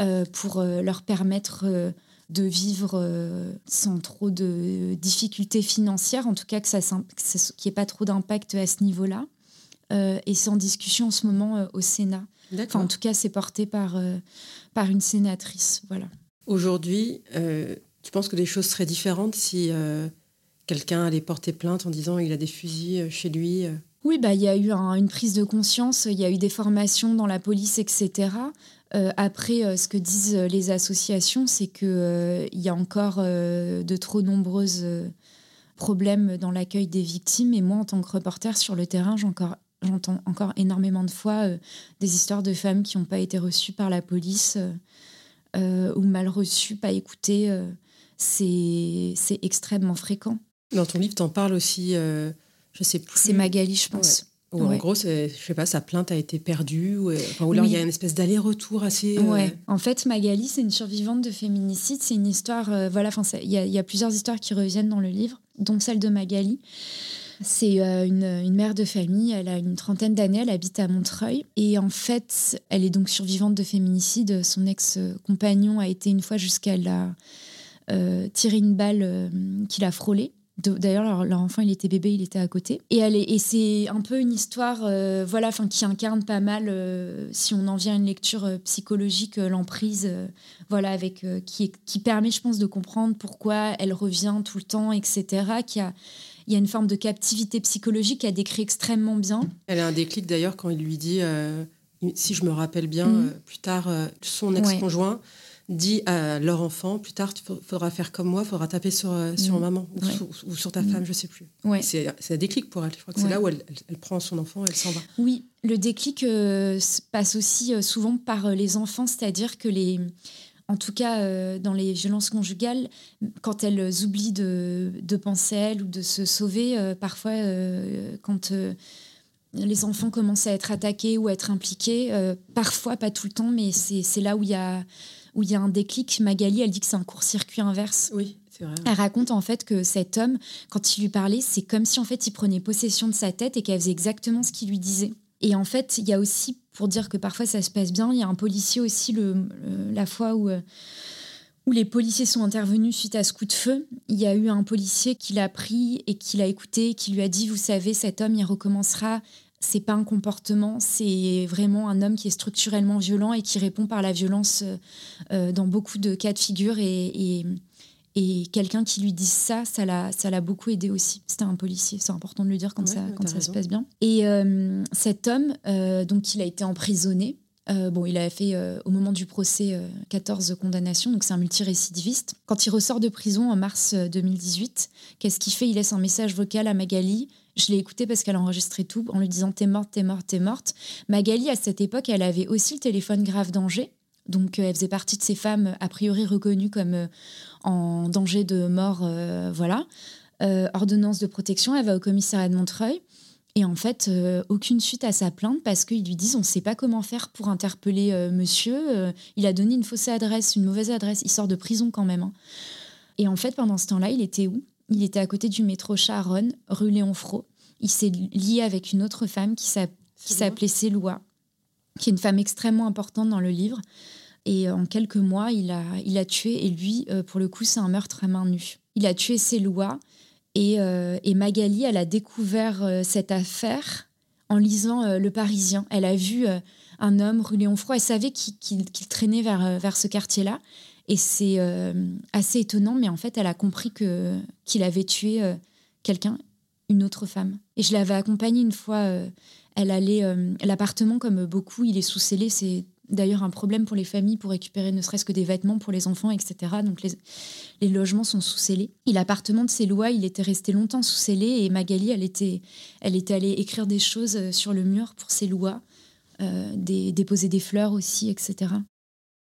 euh, pour leur permettre de vivre sans trop de difficultés financières, en tout cas que ça qu'il n'y ait pas trop d'impact à ce niveau-là. Euh, et c'est en discussion en ce moment euh, au Sénat. Enfin, en tout cas, c'est porté par, euh, par une sénatrice. Voilà. Aujourd'hui, tu penses que les choses seraient différentes si quelqu'un allait porter plainte en disant il a des fusils chez lui Oui, bah, il y a eu une prise de conscience, il y a eu des formations dans la police, etc. après, ce que disent les associations, c'est qu'il il y a encore de trop nombreuses problèmes dans l'accueil des victimes. Et moi, en tant que reporter sur le terrain, j'ai encore J'entends encore énormément de fois euh, des histoires de femmes qui n'ont pas été reçues par la police euh, euh, ou mal reçues, pas écoutées. c'est extrêmement fréquent. Dans ton livre, tu en parles aussi, je sais plus. C'est Magali, je pense. En gros, je sais pas, sa plainte a été perdue, ou, ou alors il y a une espèce d'aller-retour assez. Ouais. En fait, Magali, c'est une survivante de féminicide. C'est une histoire. voilà, enfin, il y, y, a plusieurs histoires qui reviennent dans le livre, dont celle de Magali. C'est euh, une, mère de famille, elle a une trentaine d'années, elle habite à Montreuil. Et en fait, elle est donc survivante de féminicide. Son ex-compagnon a été une fois jusqu'à la euh, tirer une balle euh, qu'il a frôlée. D'ailleurs, leur, enfant, il était bébé, il était à côté. Et, elle et c'est un peu une histoire voilà, enfin, qui incarne pas mal, si on en vient à une lecture psychologique, l'emprise, voilà, avec, qui, qui permet, je pense, de comprendre pourquoi elle revient tout le temps, etc. Qui a, il y a une forme de captivité psychologique qu'elle décrit extrêmement bien. Elle a un déclic d'ailleurs quand il lui dit, euh, si je me rappelle bien, euh, plus tard, euh, son ex-conjoint dit à leur enfant, plus tard, tu faudra faire comme moi, il faudra taper sur, sur mhm. maman ou, sur, ta femme, je sais plus. C'est un déclic pour elle. Je crois que c'est là où elle, elle, prend son enfant, elle s'en va. Oui, le déclic passe aussi souvent par les enfants, c'est-à-dire que les en tout cas euh, dans les violences conjugales, quand elles oublient de, penser à elles ou de se sauver, euh, parfois euh, quand les enfants commencent à être attaqués ou à être impliqués, parfois, pas tout le temps, mais c'est là où il y a où il y a un déclic. Magali, elle dit que c'est un court-circuit inverse. Oui, c'est vrai. Elle raconte en fait que cet homme, quand il lui parlait, c'est comme si en fait il prenait possession de sa tête et qu'elle faisait exactement ce qu'il lui disait. Et en fait, il y a aussi, pour dire que parfois ça se passe bien, il y a un policier aussi, le, la fois où, euh, où les policiers sont intervenus suite à ce coup de feu. Il y a eu un policier qui l'a pris et qui l'a écouté, qui lui a dit, vous savez, cet homme, il recommencera. C'est pas un comportement, c'est vraiment un homme qui est structurellement violent et qui répond par la violence euh, euh, dans beaucoup de cas de figure. et et quelqu'un qui lui dise ça, ça l'a, ça l'a beaucoup aidé aussi. C'était un policier, c'est important de le dire quand ça, quand ça se passe bien. Et euh, cet homme, euh, donc il a été emprisonné. Euh, bon, il a fait au moment du procès 14 condamnations, donc c'est un multirécidiviste. Quand il ressort de prison en mars 2018, qu'est-ce qu'il fait? Il laisse un message vocal à Magali. Je l'ai écouté parce qu'elle a enregistré tout en lui disant T'es morte, t'es morte, t'es morte. Magali, à cette époque, elle avait aussi le téléphone grave danger. Donc, elle faisait partie de ces femmes a priori reconnues comme en danger de mort, euh, voilà. Euh, ordonnance de protection, elle va au commissariat de Montreuil. Et en fait, euh, aucune suite à sa plainte parce qu'ils lui disent on ne sait pas comment faire pour interpeller monsieur. il a donné une fausse adresse, une mauvaise adresse. Il sort de prison quand même. Hein. Et en fait, pendant ce temps-là, il était où? Il était à côté du métro Charonne, rue Léon Fro. Il s'est lié avec une autre femme qui s'appelait Célois, qui est une femme extrêmement importante dans le livre. Et euh, en quelques mois, il a, il a tué. Et lui, euh, pour le coup, c'est un meurtre à main nue. Il a tué lois. Et, euh, et Magali, elle a découvert cette affaire en lisant Le Parisien. Elle a vu un homme rue Léon Froid. Elle savait qu'il traînait vers, vers ce quartier-là. Et c'est assez étonnant, mais en fait, elle a compris qu'il avait tué quelqu'un, une autre femme. Et je l'avais accompagnée une fois. elle allait l'appartement, comme beaucoup, il est sous scellé. C'est d'ailleurs un problème pour les familles pour récupérer ne serait-ce que des vêtements pour les enfants, etc. Donc les, logements sont sous scellés. Et l'appartement de lois, il était resté longtemps sous scellé et Magali, elle était, elle était allée écrire des choses euh, sur le mur pour lois, euh, déposer des fleurs aussi, etc.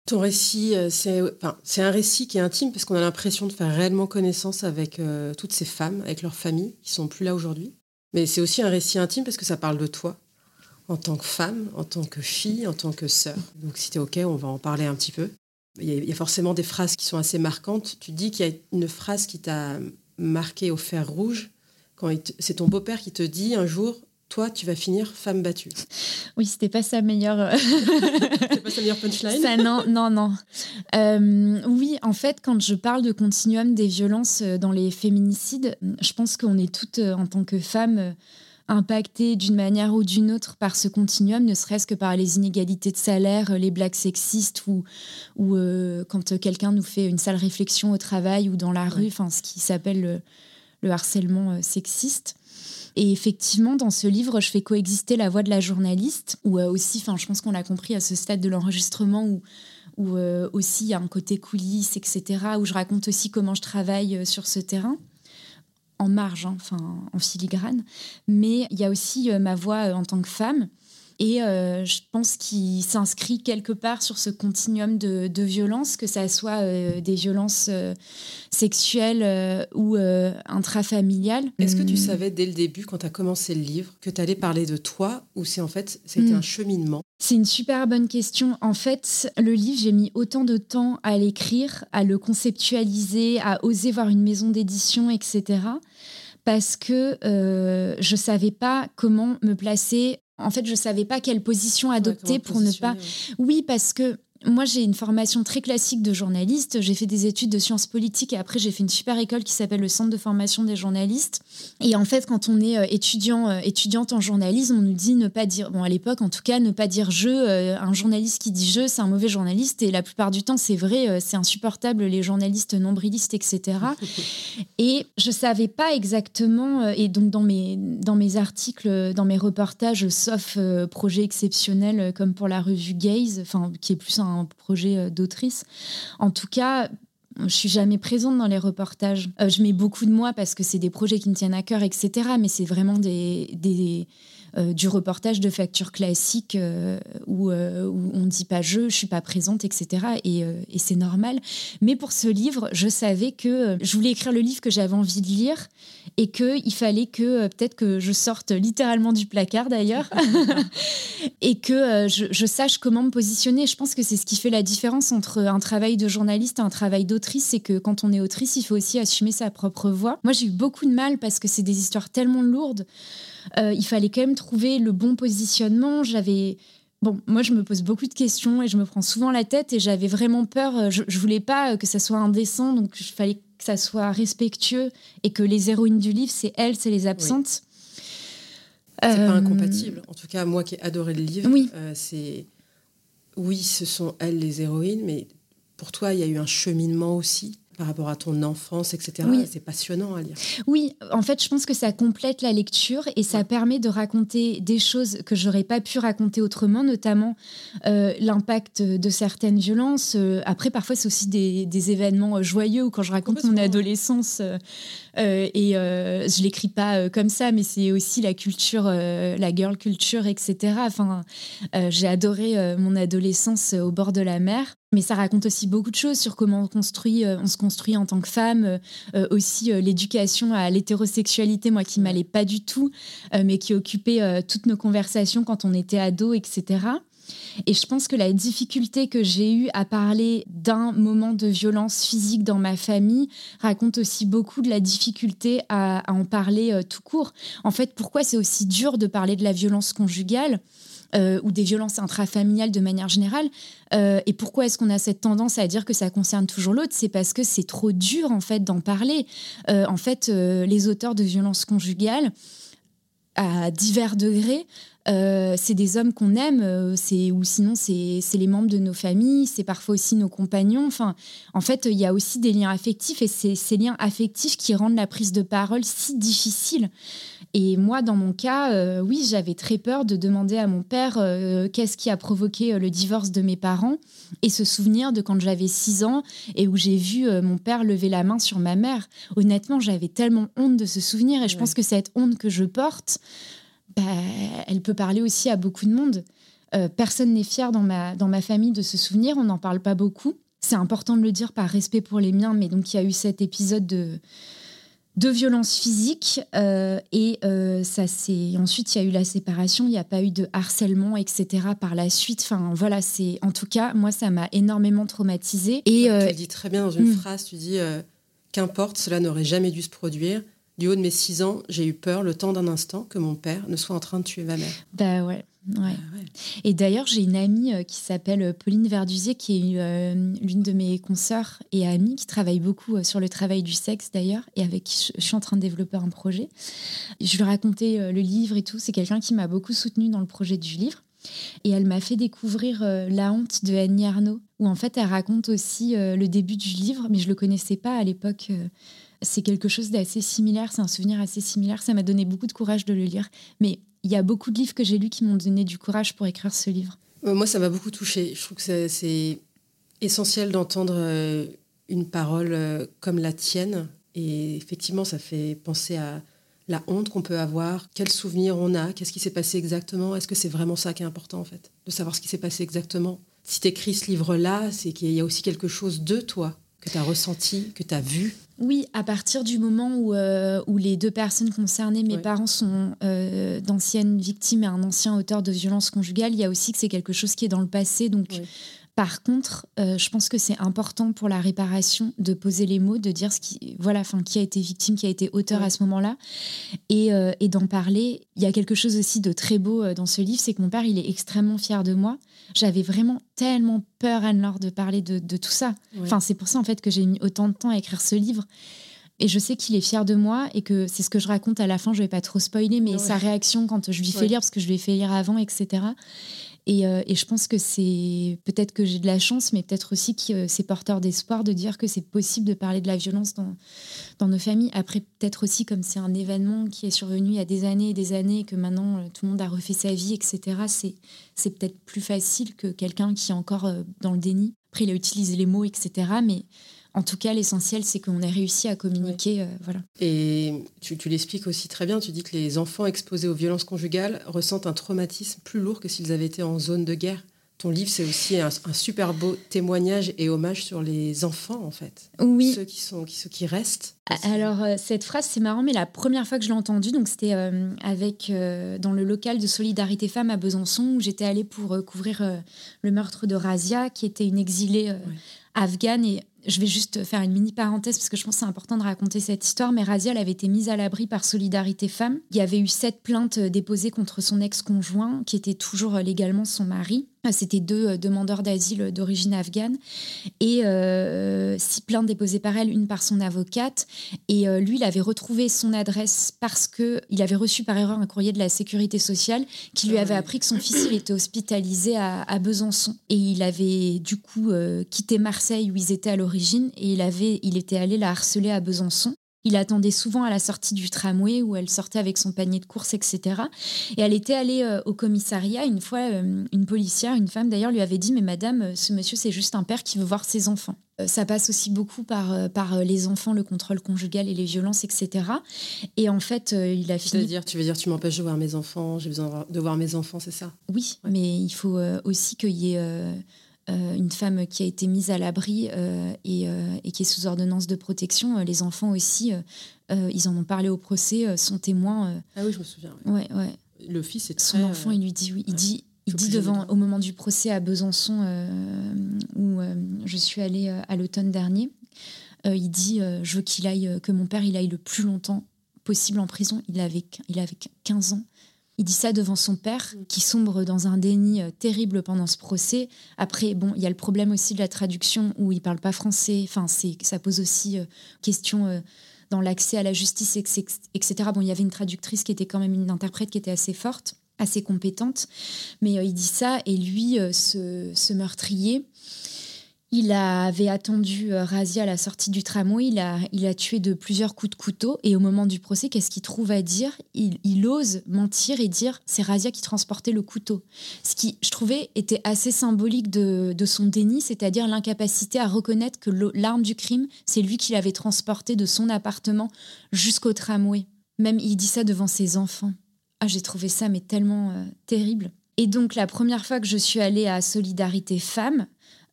Ton récit, euh, c'est un récit qui est intime parce qu'on a l'impression de faire réellement connaissance avec euh, toutes ces femmes, avec leurs familles qui sont plus là aujourd'hui. Mais c'est aussi un récit intime parce que ça parle de toi en tant que femme, en tant que fille, en tant que sœur. Donc si tu es OK, on va en parler un petit peu. Il y, a, forcément des phrases qui sont assez marquantes. Tu dis qu'il y a une phrase qui t'a marqué au fer rouge quand c'est ton beau-père qui te dit un jour toi, tu vas finir femme battue. Oui, c'était pas sa meilleure. Euh, c'était pas sa meilleure punchline. Ça, non, non, non. Euh, oui, en fait, quand je parle de continuum des violences euh, dans les féminicides, je pense qu'on est toutes, en tant que femmes, impactées d'une manière ou d'une autre par ce continuum, ne serait-ce que par les inégalités de salaire, les blagues sexistes ou, ou quand quelqu'un nous fait une sale réflexion au travail ou dans la rue, enfin, ce qui s'appelle le, harcèlement sexiste. Et effectivement, dans ce livre, je fais coexister la voix de la journaliste, ou euh, aussi, enfin, je pense qu'on l'a compris à ce stade de l'enregistrement, où, où euh, aussi il y a un côté coulisses, etc., où je raconte aussi comment je travaille euh, sur ce terrain en marge, hein, enfin en filigrane, mais il y a aussi ma voix en tant que femme et euh, je pense qu'il s'inscrit quelque part sur ce continuum de, de violence, que ça soit euh, des violences euh, sexuelles ou intrafamiliales. Est-ce que tu hmm. savais dès le début, quand tu as commencé le livre, que tu allais parler de toi ou c'est en fait c'était hmm. un cheminement? C'est une super bonne question. En fait, le livre, j'ai mis autant de temps à l'écrire, à le conceptualiser, à oser voir une maison d'édition, etc parce que je ne savais pas comment me placer en fait, je savais pas quelle position adopter pour ne pas. Oui, parce que moi, j'ai une formation très classique de journaliste. J'ai fait des études de sciences politiques et après, j'ai fait une super école qui s'appelle le Centre de formation des journalistes. Et en fait, quand on est euh, étudiant, euh, étudiante en journalisme, on nous dit ne pas dire, bon, à l'époque en tout cas, ne pas dire je. Euh, un journaliste qui dit je, c'est un mauvais journaliste. Et la plupart du temps, c'est vrai, c'est insupportable, les journalistes nombrilistes, etc. et je savais pas exactement, et donc dans mes, dans mes articles, dans mes reportages, sauf projet exceptionnel comme pour la revue Gaze, enfin, qui est plus un un projet euh, d'autrice. En tout cas, je suis jamais présente dans les reportages. Euh, je mets beaucoup de moi parce que c'est des projets qui me tiennent à cœur, etc. Mais c'est vraiment des, des euh, du reportage de facture classique euh, où, euh, où, on ne dit pas je, je suis pas présente, etc. Et, et c'est normal. Mais pour ce livre, je savais que je voulais écrire le livre que j'avais envie de lire et qu'il fallait que peut-être que je sorte littéralement du placard d'ailleurs et que je, je, sache comment me positionner. Je pense que c'est ce qui fait la différence entre un travail de journaliste et un travail d'autrice, c'est que quand on est autrice, il faut aussi assumer sa propre voix. Moi, j'ai eu beaucoup de mal parce que c'est des histoires tellement lourdes. Euh, il fallait quand même trouver le bon positionnement. J'avais Bon, moi, je me pose beaucoup de questions et je me prends souvent la tête et j'avais vraiment peur. Euh, je, je voulais pas euh, que ça soit indécent, donc il fallait que ça soit respectueux et que les héroïnes du livre, c'est elles, c'est les absentes. C'est pas incompatible. En tout cas, moi qui ai adoré le livre, oui. c'est oui, ce sont elles les héroïnes, mais pour toi, il y a eu un cheminement aussi? Par rapport à ton enfance, etc. C'est passionnant à lire. Oui, en fait, je pense que ça complète la lecture et ça permet de raconter des choses que j'aurais pas pu raconter autrement, notamment euh, l'impact de certaines violences. Euh, après, parfois, c'est aussi des, événements joyeux ou quand je raconte mon adolescence. Euh, et je l'écris pas comme ça, mais c'est aussi la culture, la girl culture, etc. Enfin, j'ai adoré mon adolescence au bord de la mer. Mais ça raconte aussi beaucoup de choses sur comment on, construit, euh, on se construit en tant que femme, euh, euh, aussi l'éducation à l'hétérosexualité, moi qui m'allait pas du tout, mais qui occupait toutes nos conversations quand on était ado, etc. Et je pense que la difficulté que j'ai eue à parler d'un moment de violence physique dans ma famille raconte aussi beaucoup de la difficulté à, à en parler tout court. En fait, pourquoi c'est aussi dur de parler de la violence conjugale? Euh, ou des violences intrafamiliales de manière générale. Euh, et pourquoi est-ce qu'on a cette tendance à dire que ça concerne toujours l'autre? C'est parce que c'est trop dur en fait d'en parler. Euh, en fait, les auteurs de violences conjugales à divers degrés euh, c'est des hommes qu'on aime, euh, ou sinon c'est les membres de nos familles, c'est parfois aussi nos compagnons. Enfin, en fait, il y a aussi des liens affectifs et c'est ces liens affectifs qui rendent la prise de parole si difficile. Et moi, dans mon cas, euh, oui, j'avais très peur de demander à mon père qu'est-ce qui a provoqué le divorce de mes parents et se souvenir de quand j'avais 6 ans et où j'ai vu mon père lever la main sur ma mère. Honnêtement, j'avais tellement honte de ce souvenir et je pense que cette honte que je porte, bah, elle peut parler aussi à beaucoup de monde. personne n'est fier dans ma, dans ma famille de ce souvenir, on n'en parle pas beaucoup. C'est important de le dire par respect pour les miens, mais donc il y a eu cet épisode de, de violence physique euh, et euh, ça c'est ensuite il y a eu la séparation il n'y a pas eu de harcèlement etc par la suite enfin voilà c'est en tout cas moi ça m'a énormément traumatisée et tu euh, le dis très bien dans une hmm. phrase tu dis qu'importe cela n'aurait jamais dû se produire du haut de mes six ans j'ai eu peur le temps d'un instant que mon père ne soit en train de tuer ma mère bah ouais Ouais. Ah et d'ailleurs, j'ai une amie euh, qui s'appelle euh, Pauline Verdusier, qui est euh, l'une de mes consoeurs et amies, qui travaille beaucoup sur le travail du sexe d'ailleurs, et avec qui je suis en train de développer un projet. Je lui racontais le livre et tout. C'est quelqu'un qui m'a beaucoup soutenue dans le projet du livre. Et elle m'a fait découvrir La honte de Annie Arnaud, où en fait elle raconte aussi le début du livre, mais je le connaissais pas à l'époque. C'est quelque chose d'assez similaire, c'est un souvenir assez similaire. Ça m'a donné beaucoup de courage de le lire. Mais il y a beaucoup de livres que j'ai lus qui m'ont donné du courage pour écrire ce livre. Euh, moi, ça m'a beaucoup touchée. Je trouve que c'est essentiel d'entendre euh, une parole euh, comme la tienne. Et effectivement, ça fait penser à la honte qu'on peut avoir, quels souvenirs on a, qu'est-ce qui s'est passé exactement? Est-ce que c'est vraiment ça qui est important, en fait, de savoir ce qui s'est passé exactement Si tu écris ce livre-là, c'est qu'il y a aussi quelque chose de toi que tu as ressenti, que tu as vu? Oui, à partir du moment où, euh, où les deux personnes concernées, mes parents, sont euh, d'anciennes victimes et un ancien auteur de violence conjugale, il y a aussi que c'est quelque chose qui est dans le passé. Donc, par contre, euh, je pense que c'est important pour la réparation de poser les mots, de dire ce qui, voilà, enfin, qui a été victime, qui a été auteur à ce moment-là, et, et d'en parler. Il y a quelque chose aussi de très beau dans ce livre, c'est que mon père, il est extrêmement fier de moi. J'avais vraiment tellement peur, Anne-Laure, de parler de, tout ça. Enfin, c'est pour ça, en fait, que j'ai mis autant de temps à écrire ce livre. Et je sais qu'il est fier de moi et que c'est ce que je raconte à la fin. Je vais pas trop spoiler, mais sa réaction quand je lui fais lire, parce que je lui ai fait lire avant, etc. Euh, et, je pense que c'est peut-être que j'ai de la chance, mais peut-être aussi que euh, c'est porteur d'espoir de dire que c'est possible de parler de la violence dans, nos familles. Après, peut-être aussi comme c'est un événement qui est survenu il y a des années et des années, que maintenant euh, tout le monde a refait sa vie, etc., c'est, c'est peut-être plus facile que quelqu'un qui est encore dans le déni. Après, il a utilisé les mots, etc., mais en tout cas, l'essentiel, c'est qu'on ait réussi à communiquer. Euh, voilà. Et tu, l'expliques aussi très bien. Tu dis que les enfants exposés aux violences conjugales ressentent un traumatisme plus lourd que s'ils avaient été en zone de guerre. Ton livre, c'est aussi un, super beau témoignage et hommage sur les enfants, en fait. Oui. Ceux qui, sont, qui, ceux qui restent. Alors, euh, cette phrase, c'est marrant, mais la première fois que je l'ai entendue, donc c'était euh, avec dans le local de Solidarité Femmes à Besançon, où j'étais allée pour couvrir le meurtre de Razia, qui était une exilée afghane. Et je vais juste faire une mini parenthèse parce que je pense que c'est important de raconter cette histoire. Mais Razia, elle avait été mise à l'abri par Solidarité Femmes. Il y avait eu sept plaintes déposées contre son ex-conjoint, qui était toujours légalement son mari. C'était deux euh, demandeurs d'asile d'origine afghane et euh, six plaintes déposées par elle, une par son avocate. Et euh, lui, il avait retrouvé son adresse parce que il avait reçu par erreur un courrier de la sécurité sociale qui lui avait appris que son fils il était hospitalisé à, Besançon et il avait du coup quitté Marseille où ils étaient à l'origine et il avait, il était allé la harceler à Besançon. Il attendait souvent à la sortie du tramway où elle sortait avec son panier de courses, etc. Et elle était allée euh, au commissariat. Une fois, euh, une policière, une femme d'ailleurs, lui avait dit Mais madame, euh, ce monsieur, c'est juste un père qui veut voir ses enfants. ça passe aussi beaucoup par, par les enfants, le contrôle conjugal et les violences, etc. Et en fait, il a fini. dire, tu veux dire, tu m'empêches de voir mes enfants, j'ai besoin de voir mes enfants, c'est ça? Oui, mais il faut aussi qu'il y ait une femme qui a été mise à l'abri euh, euh, et, qui est sous ordonnance de protection. les enfants aussi, ils en ont parlé au procès, sont témoins. ah oui, je me souviens. Ouais, ouais. Le fils est très, Son enfant, il lui dit oui. Il dit, il dit devant, au moment du procès à Besançon, où je suis allée à l'automne dernier, il dit Je veux qu'il aille, que mon père il aille le plus longtemps possible en prison. Il avait, il avait 15 ans. Il dit ça devant son père, mm. qui sombre dans un déni euh, terrible pendant ce procès. Après, bon, il y a le problème aussi de la traduction où il parle pas français. Enfin, c'est, ça pose aussi euh, question euh, dans l'accès à la justice, etc. Bon, il y avait une traductrice qui était quand même une interprète qui était assez forte, assez compétente. Mais il dit ça et lui, ce meurtrier, il avait attendu euh, Razia à la sortie du tramway, il a, il a tué de plusieurs coups de couteau et au moment du procès, qu'est-ce qu'il trouve à dire? Il, ose mentir et dire c'est Razia qui transportait le couteau. Ce qui, je trouvais, était assez symbolique de, son déni, c'est-à-dire l'incapacité à reconnaître que l'arme du crime, c'est lui qui l'avait transporté de son appartement jusqu'au tramway. Même il dit ça devant ses enfants. Ah, j'ai trouvé ça mais tellement euh, terrible. Et donc la première fois que je suis allée à Solidarité Femmes,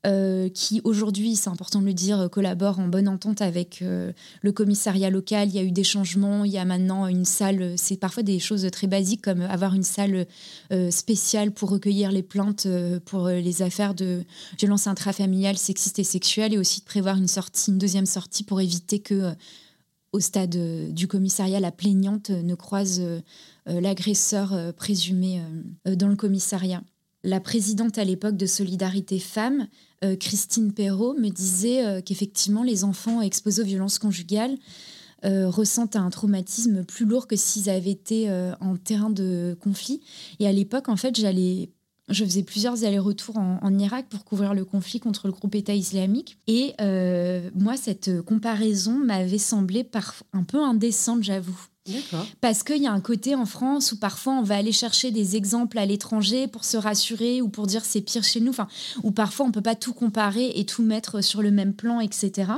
euh, qui aujourd'hui, c'est important de le dire, collabore en bonne entente avec euh, le commissariat local. Il y a eu des changements, il y a maintenant une salle, c'est parfois des choses très basiques comme avoir une salle euh, spéciale pour recueillir les plaintes pour les affaires de violence intrafamiliale, sexiste et sexuelle, et aussi de prévoir une une deuxième sortie pour éviter que au stade du commissariat, la plaignante ne croise l'agresseur présumé dans le commissariat la présidente à l'époque de Solidarité Femmes, euh, Christine Perrault, me disait euh, qu'effectivement, les enfants exposés aux violences conjugales euh, ressentent un traumatisme plus lourd que s'ils avaient été en terrain de conflit. Et à l'époque, en fait, j'allais je faisais plusieurs allers-retours en, Irak pour couvrir le conflit contre le groupe État islamique. Et moi, cette comparaison m'avait semblé un peu indécente, j'avoue. Parce qu'il y a un côté en France où parfois on va aller chercher des exemples à l'étranger pour se rassurer ou pour dire c'est pire chez nous, enfin, où parfois on peut pas tout comparer et tout mettre sur le même plan, etc.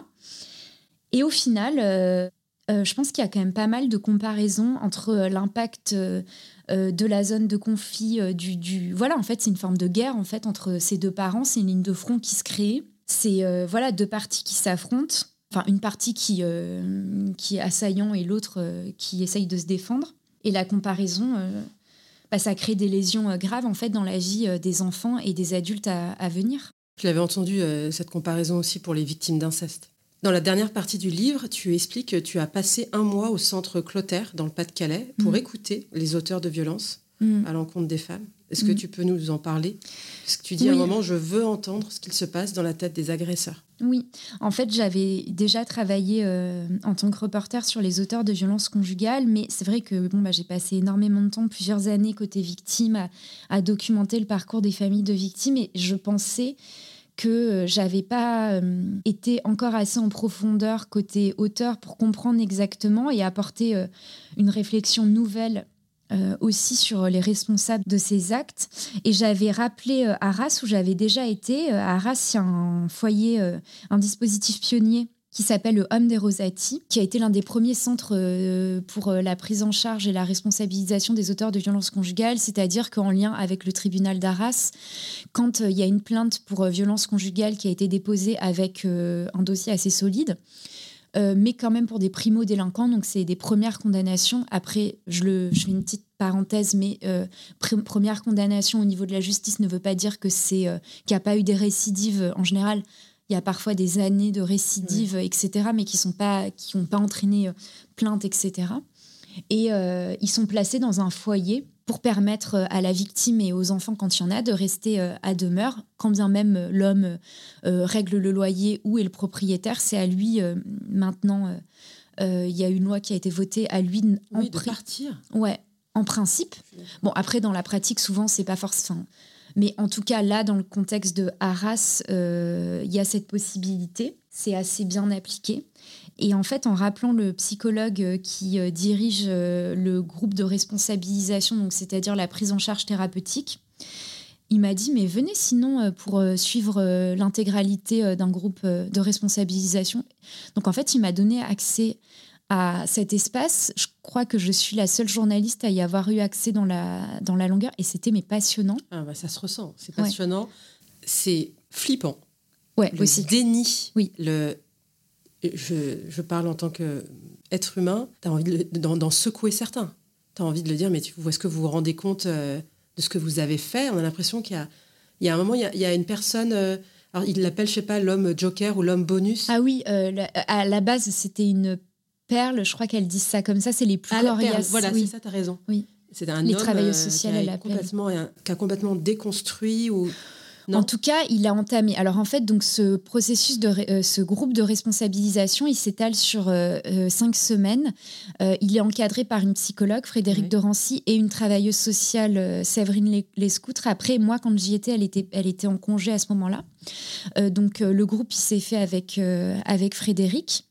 Et au final, euh, euh, je pense qu'il y a quand même pas mal de comparaisons entre euh, l'impact de la zone de conflit, du, Voilà, en fait, c'est une forme de guerre en fait entre ces deux parents, c'est une ligne de front qui se crée. C'est voilà deux parties qui s'affrontent enfin une partie qui, euh, qui est assaillant et l'autre euh, qui essaye de se défendre. Et la comparaison, euh, bah, ça crée des lésions graves en fait dans la vie des enfants et des adultes à, venir. Je l'avais entendu cette comparaison aussi pour les victimes d'inceste. Dans la dernière partie du livre, tu expliques que tu as passé un mois au centre Clotaire, dans le Pas-de-Calais, pour mmh. écouter les auteurs de violences mmh. à l'encontre des femmes. Est-ce que mm. tu peux nous en parler? Parce que tu dis à un moment, je veux entendre ce qu'il se passe dans la tête des agresseurs. Oui, en fait, j'avais déjà travaillé euh, en tant que reporter sur les auteurs de violences conjugales, mais c'est vrai que bon, bah, j'ai passé énormément de temps, plusieurs années côté victime, à, documenter le parcours des familles de victimes, et je pensais que euh, j'avais pas euh, été encore assez en profondeur côté auteur pour comprendre exactement et apporter une réflexion nouvelle euh, aussi sur les responsables de ces actes. Et j'avais rappelé euh, Arras, où j'avais déjà été. Euh, Arras, il y a un foyer, un dispositif pionnier qui s'appelle le Homme des Rosati, qui a été l'un des premiers centres pour la prise en charge et la responsabilisation des auteurs de violences conjugales, c'est-à-dire qu'en lien avec le tribunal d'Arras, quand il y a une plainte pour violence conjugale qui a été déposée avec un dossier assez solide, euh, mais quand même pour des primo-délinquants. Donc, c'est des premières condamnations. Après, je, fais une petite parenthèse, mais euh, première condamnation au niveau de la justice ne veut pas dire que c'est euh, qu'il n'y a pas eu des récidives. En général, il y a parfois des années de récidives, etc., mais qui n'ont pas, qui pas entraîné plainte, etc. Et ils sont placés dans un foyer pour permettre euh, à la victime et aux enfants, quand il y en a, de rester euh, à demeure, quand bien même euh, l'homme règle le loyer ou est le propriétaire, c'est à lui maintenant. Il y a une loi qui a été votée à lui oui, de partir. Ouais, en principe. Bon, après, dans la pratique, souvent, c'est pas forcément. Mais en tout cas, là, dans le contexte de Arras, il y a cette possibilité. C'est assez bien appliqué. Et en fait, en rappelant le psychologue euh, qui euh, dirige euh, le groupe de responsabilisation, donc c'est-à-dire la prise en charge thérapeutique, il m'a dit mais venez sinon pour suivre l'intégralité d'un groupe de responsabilisation. Donc en fait, il m'a donné accès à cet espace. Je crois que je suis la seule journaliste à y avoir eu accès dans la, dans la longueur et c'était mais passionnant. Ah bah ça se ressent, c'est passionnant. C'est flippant. Ouais, le aussi. déni, oui. le je, parle en tant qu'être humain, tu as envie d'en secouer certains. Tu as envie de le dire, mais est-ce que vous vous rendez compte euh, de ce que vous avez fait? On a l'impression qu'il y a, un moment, il y a, une personne... Euh, alors, il l'appelle, je sais pas, l'homme joker ou l'homme bonus. Ah oui, euh, à la base, c'était une perle. Je crois qu'elle dit ça comme ça. C'est les plus ah, Voilà, c'est ça, tu as raison. Oui. C'est un les homme qui, a complètement, qui a complètement déconstruit ou en tout cas, il a entamé. Alors en fait, donc ce processus de euh, ce groupe de responsabilisation, il s'étale sur euh, euh, cinq semaines. il est encadré par une psychologue, Frédéric Dorancy, et une travailleuse sociale, Séverine Lescoutre. Après, moi, quand j'y étais, elle était, elle était en congé à ce moment-là. donc le groupe, il s'est fait avec avec Frédéric.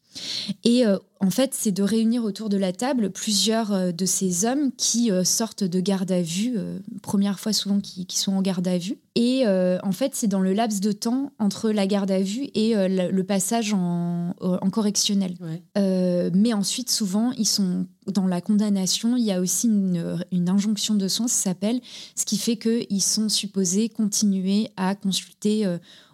Et euh, en fait, c'est de réunir autour de la table plusieurs euh, de ces hommes qui euh, sortent de garde à vue, première fois souvent qui, sont en garde à vue. Et en fait, c'est dans le laps de temps entre la garde à vue et le, passage en, correctionnel. mais ensuite, souvent, ils sont dans la condamnation. Il y a aussi une, une injonction de soins, ça s'appelle, ce qui fait qu'ils sont supposés continuer à consulter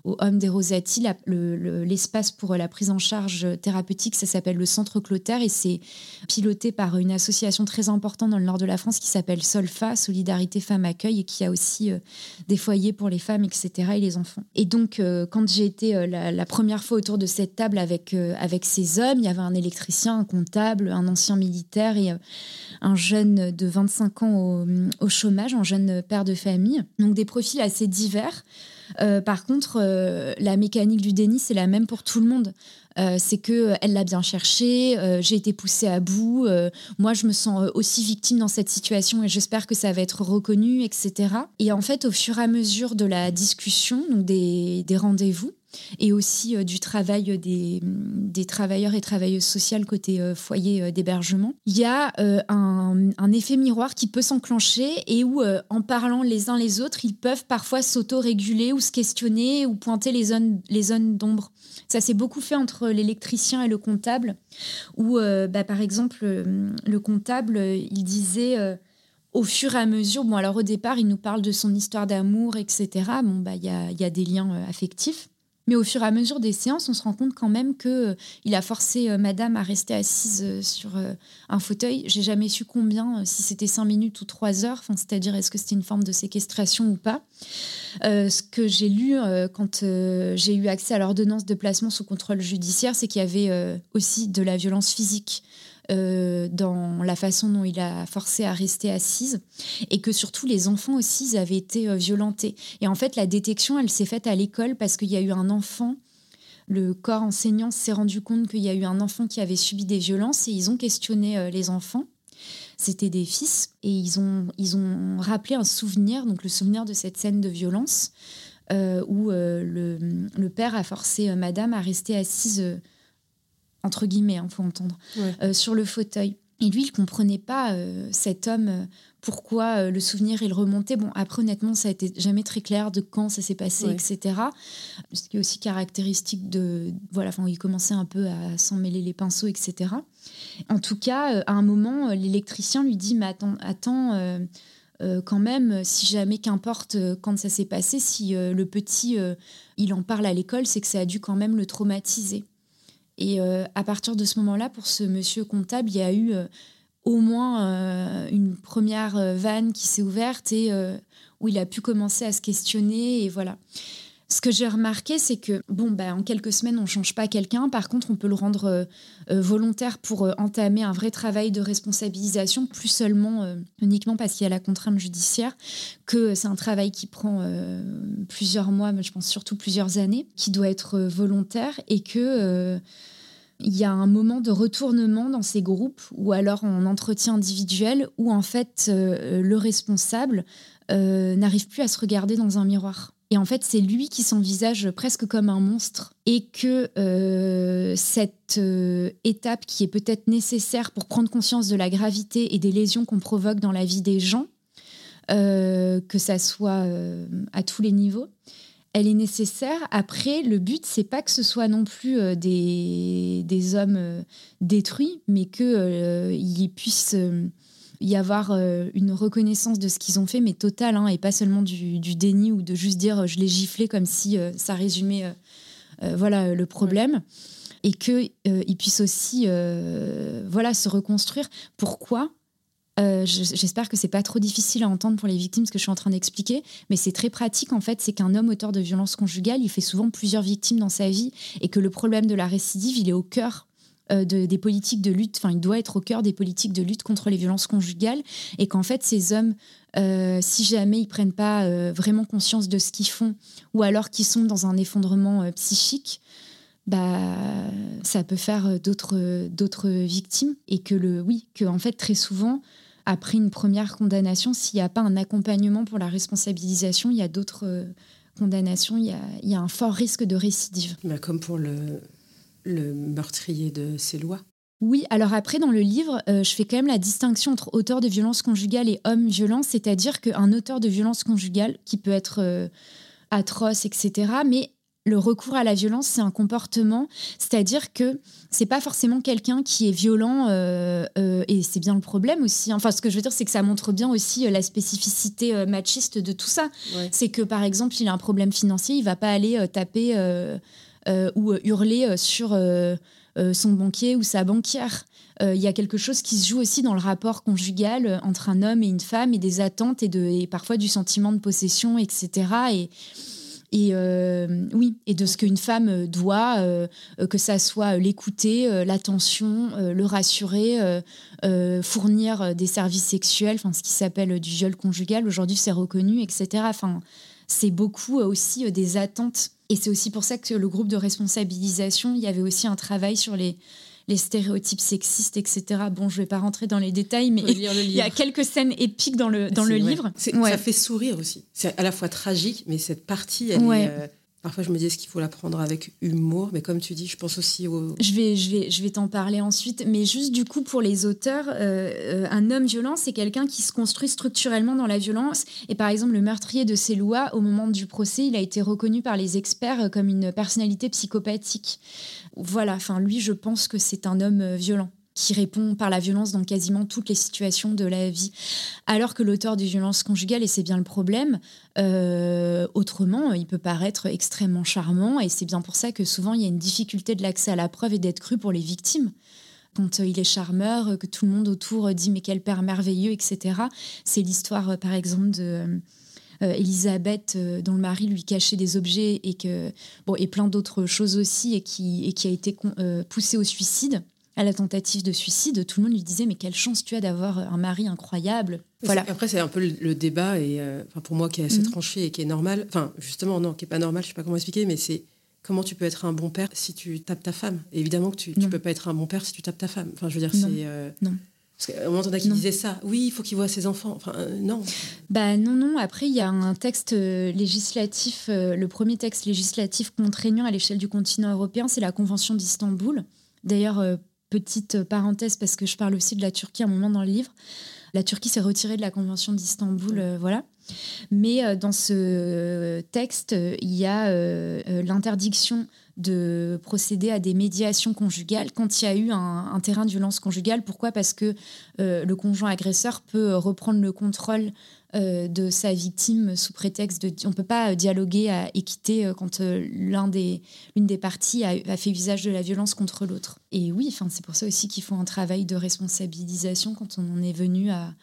au Homme des Rosati, l'espace pour la prise en charge thérapeutique, ça s'appelle le Centre Clotaire et c'est piloté par une association très importante dans le nord de la France qui s'appelle Solfa, Solidarité Femmes Accueil, et qui a aussi euh, des foyers pour les femmes, etc., et les enfants. Et donc, euh, quand j'ai été euh, la, première fois autour de cette table avec, avec ces hommes, il y avait un électricien, un comptable, un ancien militaire et un jeune de 25 ans au, au chômage, un jeune père de famille. Donc, des profils assez divers. Euh, par contre, euh, la mécanique du déni, c'est la même pour tout le monde. Euh, c'est que elle l'a bien cherché, j'ai été poussée à bout, moi je me sens aussi victime dans cette situation et j'espère que ça va être reconnu, etc. Et en fait, au fur et à mesure de la discussion, donc des rendez-vous, et aussi euh, du travail des, des, travailleurs et travailleuses sociales côté euh, foyer euh, d'hébergement. Il y a un, effet miroir qui peut s'enclencher et où, en parlant les uns les autres, ils peuvent parfois s'auto-réguler ou se questionner ou pointer les zones, les zones d'ombre. Ça s'est beaucoup fait entre l'électricien et le comptable, où, bah, par exemple, le comptable, il disait au fur et à mesure, bon alors au départ, il nous parle de son histoire d'amour, etc. Bon, bah il y a, des liens affectifs. Mais au fur et à mesure des séances, on se rend compte quand même que euh, il a forcé euh, Madame à rester assise euh, sur un fauteuil. J'ai jamais su combien, si c'était cinq minutes ou trois heures. C'est-à-dire est-ce que c'était une forme de séquestration ou pas? ce que j'ai lu quand j'ai eu accès à l'ordonnance de placement sous contrôle judiciaire, c'est qu'il y avait aussi de la violence physique euh, dans la façon dont il a forcé à rester assise et que surtout les enfants aussi avaient été euh, violentés. Et en fait, la détection, elle s'est faite à l'école parce qu'il y a eu un enfant le corps enseignant s'est rendu compte qu'il y a eu un enfant qui avait subi des violences et ils ont questionné euh, les enfants. C'était des fils et ils ont, ils ont rappelé un souvenir, donc le souvenir de cette scène de violence où le, le, père a forcé madame à rester assise entre guillemets, il hein, faut entendre, euh, sur le fauteuil. Et lui, il comprenait pas, euh, cet homme, euh, pourquoi le souvenir, il remontait. Bon, après, honnêtement, ça a été jamais très clair de quand ça s'est passé, etc. Ce qui est aussi caractéristique de... Voilà, enfin, il commençait un peu à s'en mêler les pinceaux, etc. En tout cas, à un moment, l'électricien lui dit, mais attends, attends quand même, si jamais, qu'importe quand ça s'est passé, si le petit, il en parle à l'école, c'est que ça a dû quand même le traumatiser. Et euh, à partir de ce moment-là, pour ce monsieur comptable, il y a eu euh, au moins euh, une première vanne qui s'est ouverte et où il a pu commencer à se questionner. Et voilà. Ce que j'ai remarqué, c'est que, bon, bah, en quelques semaines, on ne change pas quelqu'un. Par contre, on peut le rendre volontaire pour entamer un vrai travail de responsabilisation, plus seulement uniquement parce qu'il y a la contrainte judiciaire, que c'est un travail qui prend plusieurs mois, mais je pense surtout plusieurs années, qui doit être volontaire et que il y a un moment de retournement dans ces groupes ou alors en entretien individuel où en fait euh, le responsable euh, n'arrive plus à se regarder dans un miroir. Et en fait, c'est lui qui s'envisage presque comme un monstre et que euh, cette étape qui est peut-être nécessaire pour prendre conscience de la gravité et des lésions qu'on provoque dans la vie des gens, que ça soit à tous les niveaux, elle est nécessaire. Après, le but, c'est pas que ce soit non plus euh, des, des, hommes euh, détruits, mais qu'il euh, puisse y avoir une reconnaissance de ce qu'ils ont fait, mais totale, hein, et pas seulement du, déni ou de juste dire je l'ai giflé comme si ça résumait voilà, le problème. Et qu'ils puissent aussi voilà, se reconstruire. Pourquoi? Euh, j'espère que c'est pas trop difficile à entendre pour les victimes ce que je suis en train d'expliquer, mais c'est très pratique en fait. C'est qu'un homme auteur de violence conjugale, il fait souvent plusieurs victimes dans sa vie et que le problème de la récidive, il est au cœur euh, des politiques de lutte, enfin il doit être au cœur des politiques de lutte contre les violences conjugales et qu'en fait ces hommes, euh, si jamais ils prennent pas vraiment conscience de ce qu'ils font ou alors qu'ils sont dans un effondrement psychique, bah ça peut faire d'autres d'autres victimes et que le oui que en fait très souvent après une première condamnation, s'il n'y a pas un accompagnement pour la responsabilisation, il y a d'autres euh, condamnations, il y a, un fort risque de récidive. Bah, comme pour le, le meurtrier de ses lois. Oui, alors après, dans le livre, euh, je fais quand même la distinction entre auteur de violence conjugale et homme violent, c'est-à-dire qu'un auteur de violence conjugale, qui peut être euh, atroce, etc., mais le recours à la violence, c'est un comportement, c'est-à-dire que c'est pas forcément quelqu'un qui est violent, euh, et c'est bien le problème aussi. Hein. Enfin, ce que je veux dire, c'est que ça montre bien aussi la spécificité machiste de tout ça. C'est que, par exemple, il a un problème financier, il va pas aller taper ou hurler sur euh, son banquier ou sa banquière. Euh, il y a quelque chose qui se joue aussi dans le rapport conjugal euh, entre un homme et une femme et des attentes et, de, et parfois du sentiment de possession, etc. Et, et oui, et de ce qu'une femme doit, que ça soit l'écouter, l'attention, le rassurer, fournir des services sexuels, enfin ce qui s'appelle du viol conjugal. Aujourd'hui, c'est reconnu, etc. Enfin, c'est beaucoup aussi des attentes et c'est aussi pour ça que le groupe de responsabilisation, il y avait aussi un travail sur les, les stéréotypes sexistes, etc. Bon, je ne vais pas rentrer dans les détails, mais il y a quelques scènes épiques dans le, dans le livre. Ça fait sourire aussi. C'est à la fois tragique, mais cette partie, elle est, euh, Parfois, je me dis qu'il faut la prendre avec humour, mais comme tu dis, je pense aussi au. Je vais, je vais, je vais t'en parler ensuite, mais juste du coup pour les auteurs, euh, euh, un homme violent, c'est quelqu'un qui se construit structurellement dans la violence. Et par exemple, le meurtrier de Célois, au moment du procès, il a été reconnu par les experts euh, comme une personnalité psychopathique. Voilà, enfin lui, je pense que c'est un homme violent qui répond par la violence dans quasiment toutes les situations de la vie. Alors que l'auteur de violence conjugale, et c'est bien le problème, euh, autrement, il peut paraître extrêmement charmant, et c'est bien pour ça que souvent il y a une difficulté de l'accès à la preuve et d'être cru pour les victimes. Quand euh, il est charmeur, que tout le monde autour dit mais quel père merveilleux, etc. C'est l'histoire, euh, par exemple, de... Elisabeth dont le mari lui cachait des objets et que bon et plein d'autres choses aussi et qui et qui a été poussée au suicide à la tentative de suicide, tout le monde lui disait mais quelle chance tu as d'avoir un mari incroyable. Voilà. Après c'est un peu le, débat et euh, pour moi qui est assez mhm. tranché et qui est normal. Enfin justement non qui est pas normal, je sais pas comment expliquer, mais c'est comment tu peux être un bon père si tu tapes ta femme. évidemment que tu, ne peux pas être un bon père si tu tapes ta femme. Enfin je veux dire c'est euh, non. Parce qu'à un moment, qui disait ça. Oui, il faut qu'il voit ses enfants. Enfin, euh, non. Bah non, non. Après, il y a un texte législatif, le premier texte législatif contraignant à l'échelle du continent européen, c'est la Convention d'Istanbul. D'ailleurs, petite parenthèse parce que je parle aussi de la Turquie à un moment dans le livre. La Turquie s'est retirée de la Convention d'Istanbul, euh, voilà. Mais euh, dans ce texte, il y a euh, l'interdiction de procéder à des médiations conjugales quand il y a eu un, terrain de violence conjugale. Pourquoi? Parce que le conjoint agresseur peut reprendre le contrôle euh, de sa victime sous prétexte de... On ne peut pas dialoguer à équité euh, quand euh, l'un des, l'une des parties a, fait usage de la violence contre l'autre. Et oui, c'est pour ça aussi qu'il faut un travail de responsabilisation quand on en est venu à,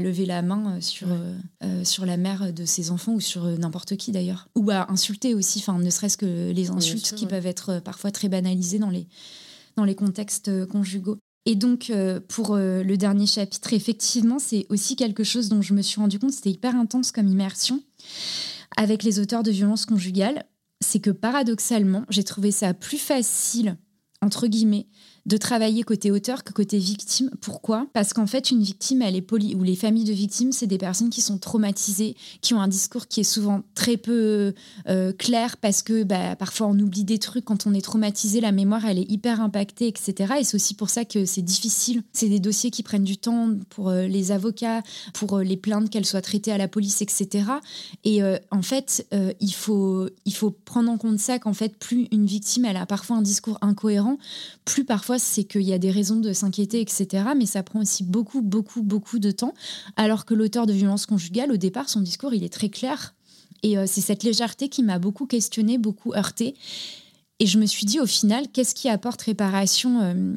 lever la main sur, sur la mère de ses enfants ou sur n'importe qui d'ailleurs. Ou à insulter aussi, enfin, ne serait-ce que les insultes qui peuvent être parfois très banalisées dans les, dans les contextes conjugaux. Et donc, euh, pour euh, le dernier chapitre, effectivement, c'est aussi quelque chose dont je me suis rendu compte, c'était hyper intense comme immersion avec les auteurs de violences conjugales. C'est que paradoxalement, j'ai trouvé ça plus facile, entre guillemets, de travailler côté auteur que côté victime. Pourquoi? Parce qu'en fait, une victime, elle est polie, ou les familles de victimes, c'est des personnes qui sont traumatisées, qui ont un discours qui est souvent très peu euh, clair, parce que bah, parfois on oublie des trucs. Quand on est traumatisé, la mémoire, elle est hyper impactée, etc. Et c'est aussi pour ça que c'est difficile. C'est des dossiers qui prennent du temps pour euh, les avocats, pour euh, les plaintes qu'elles soient traitées à la police, etc. Et en fait, il, faut, il faut prendre en compte ça qu'en fait, plus une victime, elle a parfois un discours incohérent, plus parfois c'est qu'il y a des raisons de s'inquiéter, etc. Mais ça prend aussi beaucoup, beaucoup, beaucoup de temps. Alors que l'auteur de violence conjugale, au départ, son discours, il est très clair. Et euh, c'est cette légèreté qui m'a beaucoup questionnée, beaucoup heurtée. Et je me suis dit, au final, qu'est-ce qui apporte réparation euh,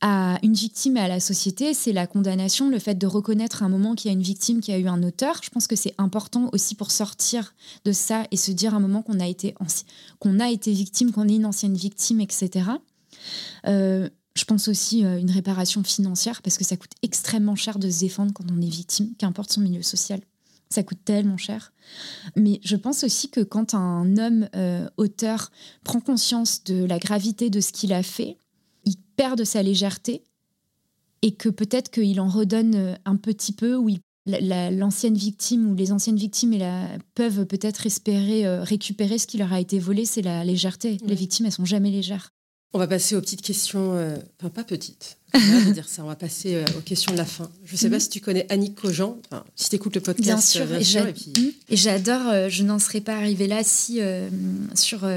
à une victime et à la société, c'est la condamnation, le fait de reconnaître à un moment qu'il y a une victime qui a eu un auteur. Je pense que c'est important aussi pour sortir de ça et se dire à un moment qu'on a qu'on a été victime, qu'on est une ancienne victime, etc. Euh, je pense aussi à une réparation financière parce que ça coûte extrêmement cher de se défendre quand on est victime, qu'importe son milieu social. Ça coûte tellement cher. Mais je pense aussi que quand un homme euh, auteur prend conscience de la gravité de ce qu'il a fait, il perd de sa légèreté et que peut-être qu'il en redonne euh, un petit peu ou l'ancienne victime ou les anciennes victimes peuvent peut-être espérer récupérer ce qui leur a été volé, c'est la légèreté. Les victimes, elles sont jamais légères. On va passer aux petites questions, euh, enfin pas petites, on va dire ça, on va passer euh, aux questions de la fin. Je ne sais pas mhm. si tu connais Annick Cogent, enfin, si tu écoutes le podcast. Bien sûr, bien sûr et, j'adore, je n'en serais pas arrivée là si sur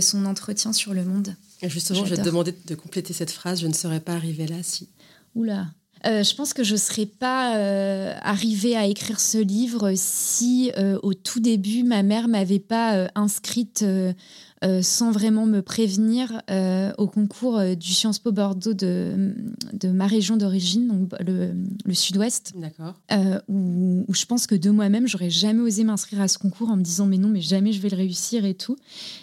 son entretien sur Le Monde. justement, je vais te demander de compléter cette phrase, je ne serais pas arrivée là si... Oula, euh, je pense que je ne serais pas euh, arrivée à écrire ce livre si euh, au tout début ma mère m'avait pas inscrite euh, sans vraiment me prévenir euh, au concours euh, du Sciences Po Bordeaux de, de ma région d'origine, donc le, le sud-ouest. D'accord. Où, où, je pense que de moi-même, j'aurais jamais osé m'inscrire à ce concours en me disant mais non, mais jamais je vais le réussir et tout.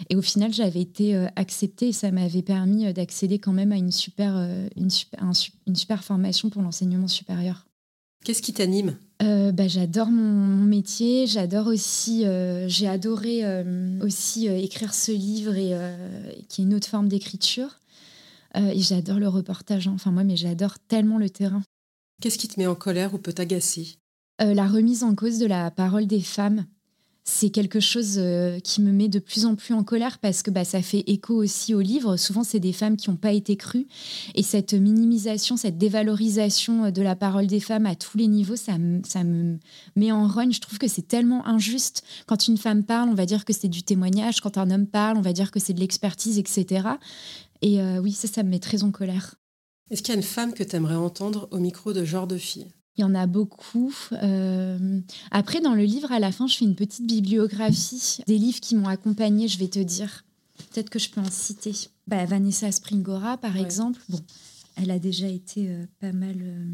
Et au final, j'avais été acceptée et ça m'avait permis d'accéder quand même à une super, une super, une super formation pour l'enseignement supérieur. Qu'est-ce qui t'anime? Euh, bah, J'adore mon, métier, j'adore aussi, euh, j'ai adoré euh, aussi écrire ce livre et, qui est une autre forme d'écriture. et j'adore le reportage, hein. enfin moi, mais j'adore tellement le terrain. Qu'est-ce qui te met en colère ou peut t'agacer? La remise en cause de la parole des femmes c'est quelque chose euh, qui me met de plus en plus en colère parce que bah, ça fait écho aussi au livre. Souvent, c'est des femmes qui n'ont pas été crues. Et cette minimisation, cette dévalorisation euh, de la parole des femmes à tous les niveaux, ça, me met en rogne. Je trouve que c'est tellement injuste. Quand une femme parle, on va dire que c'est du témoignage. Quand un homme parle, on va dire que c'est de l'expertise, etc. Et euh, oui, ça, ça me met très en colère. Est-ce qu'il y a une femme que tu aimerais entendre au micro de genre de fille? Il y en a beaucoup. Euh, après, dans le livre, à la fin, je fais une petite bibliographie des livres qui m'ont accompagnée, je vais te dire. Peut-être que je peux en citer. Bah, Vanessa Springora, par exemple. Bon, elle a déjà été euh, pas mal euh,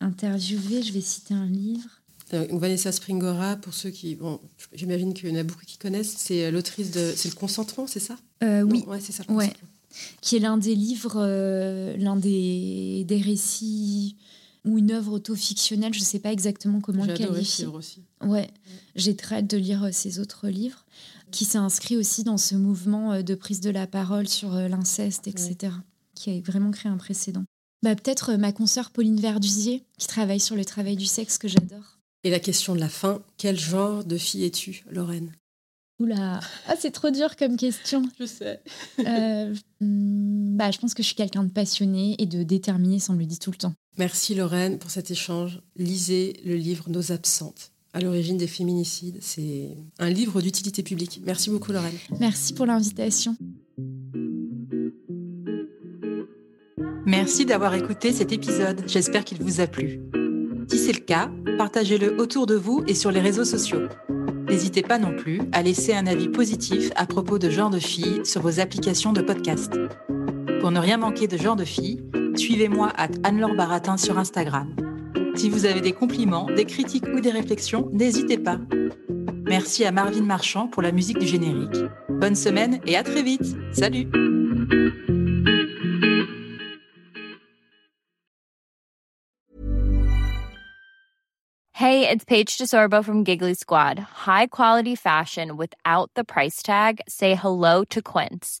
interviewée. Je vais citer un livre. Vanessa Springora, pour ceux qui. Bon, j'imagine qu'il y en a beaucoup qui connaissent, c'est l'autrice de. C'est le consentement, c'est ça? Oui. ouais, c'est ça. Ouais. Qui est l'un des livres, l'un des, des récits ou une œuvre auto-fictionnelle, je ne sais pas exactement comment le qualifier. aussi. Ouais, j'ai très hâte de lire euh, ses autres livres, qui s'est inscrit aussi dans ce mouvement euh, de prise de la parole sur euh, l'inceste, etc., qui a vraiment créé un précédent. Bah, Peut-être ma consoeur Pauline Verdusier, qui travaille sur le travail du sexe, que j'adore. Et la question de la fin, quel genre de fille es-tu, Lorraine? Oula, ah, c'est trop dur comme question. je sais. Hmm, bah, je pense que je suis quelqu'un de passionné et de déterminé, ça me le dit tout le temps. Merci Lorraine pour cet échange. Lisez le livre Nos absentes à l'origine des féminicides. C'est un livre d'utilité publique. Merci beaucoup Lorraine. Merci pour l'invitation. Merci d'avoir écouté cet épisode. J'espère qu'il vous a plu. Si c'est le cas, partagez-le autour de vous et sur les réseaux sociaux. N'hésitez pas non plus à laisser un avis positif à propos de Genre de Filles sur vos applications de podcast. Pour ne rien manquer de Genre de Filles, suivez-moi à Anne-Laure Baratin sur Instagram. Si vous avez des compliments, des critiques ou des réflexions, n'hésitez pas. Merci à Marvin Marchand pour la musique du générique. Bonne semaine et à très vite. Salut Hey, it's Paige DeSorbo from Giggly Squad. High quality fashion without the price tag. Say hello to Quince.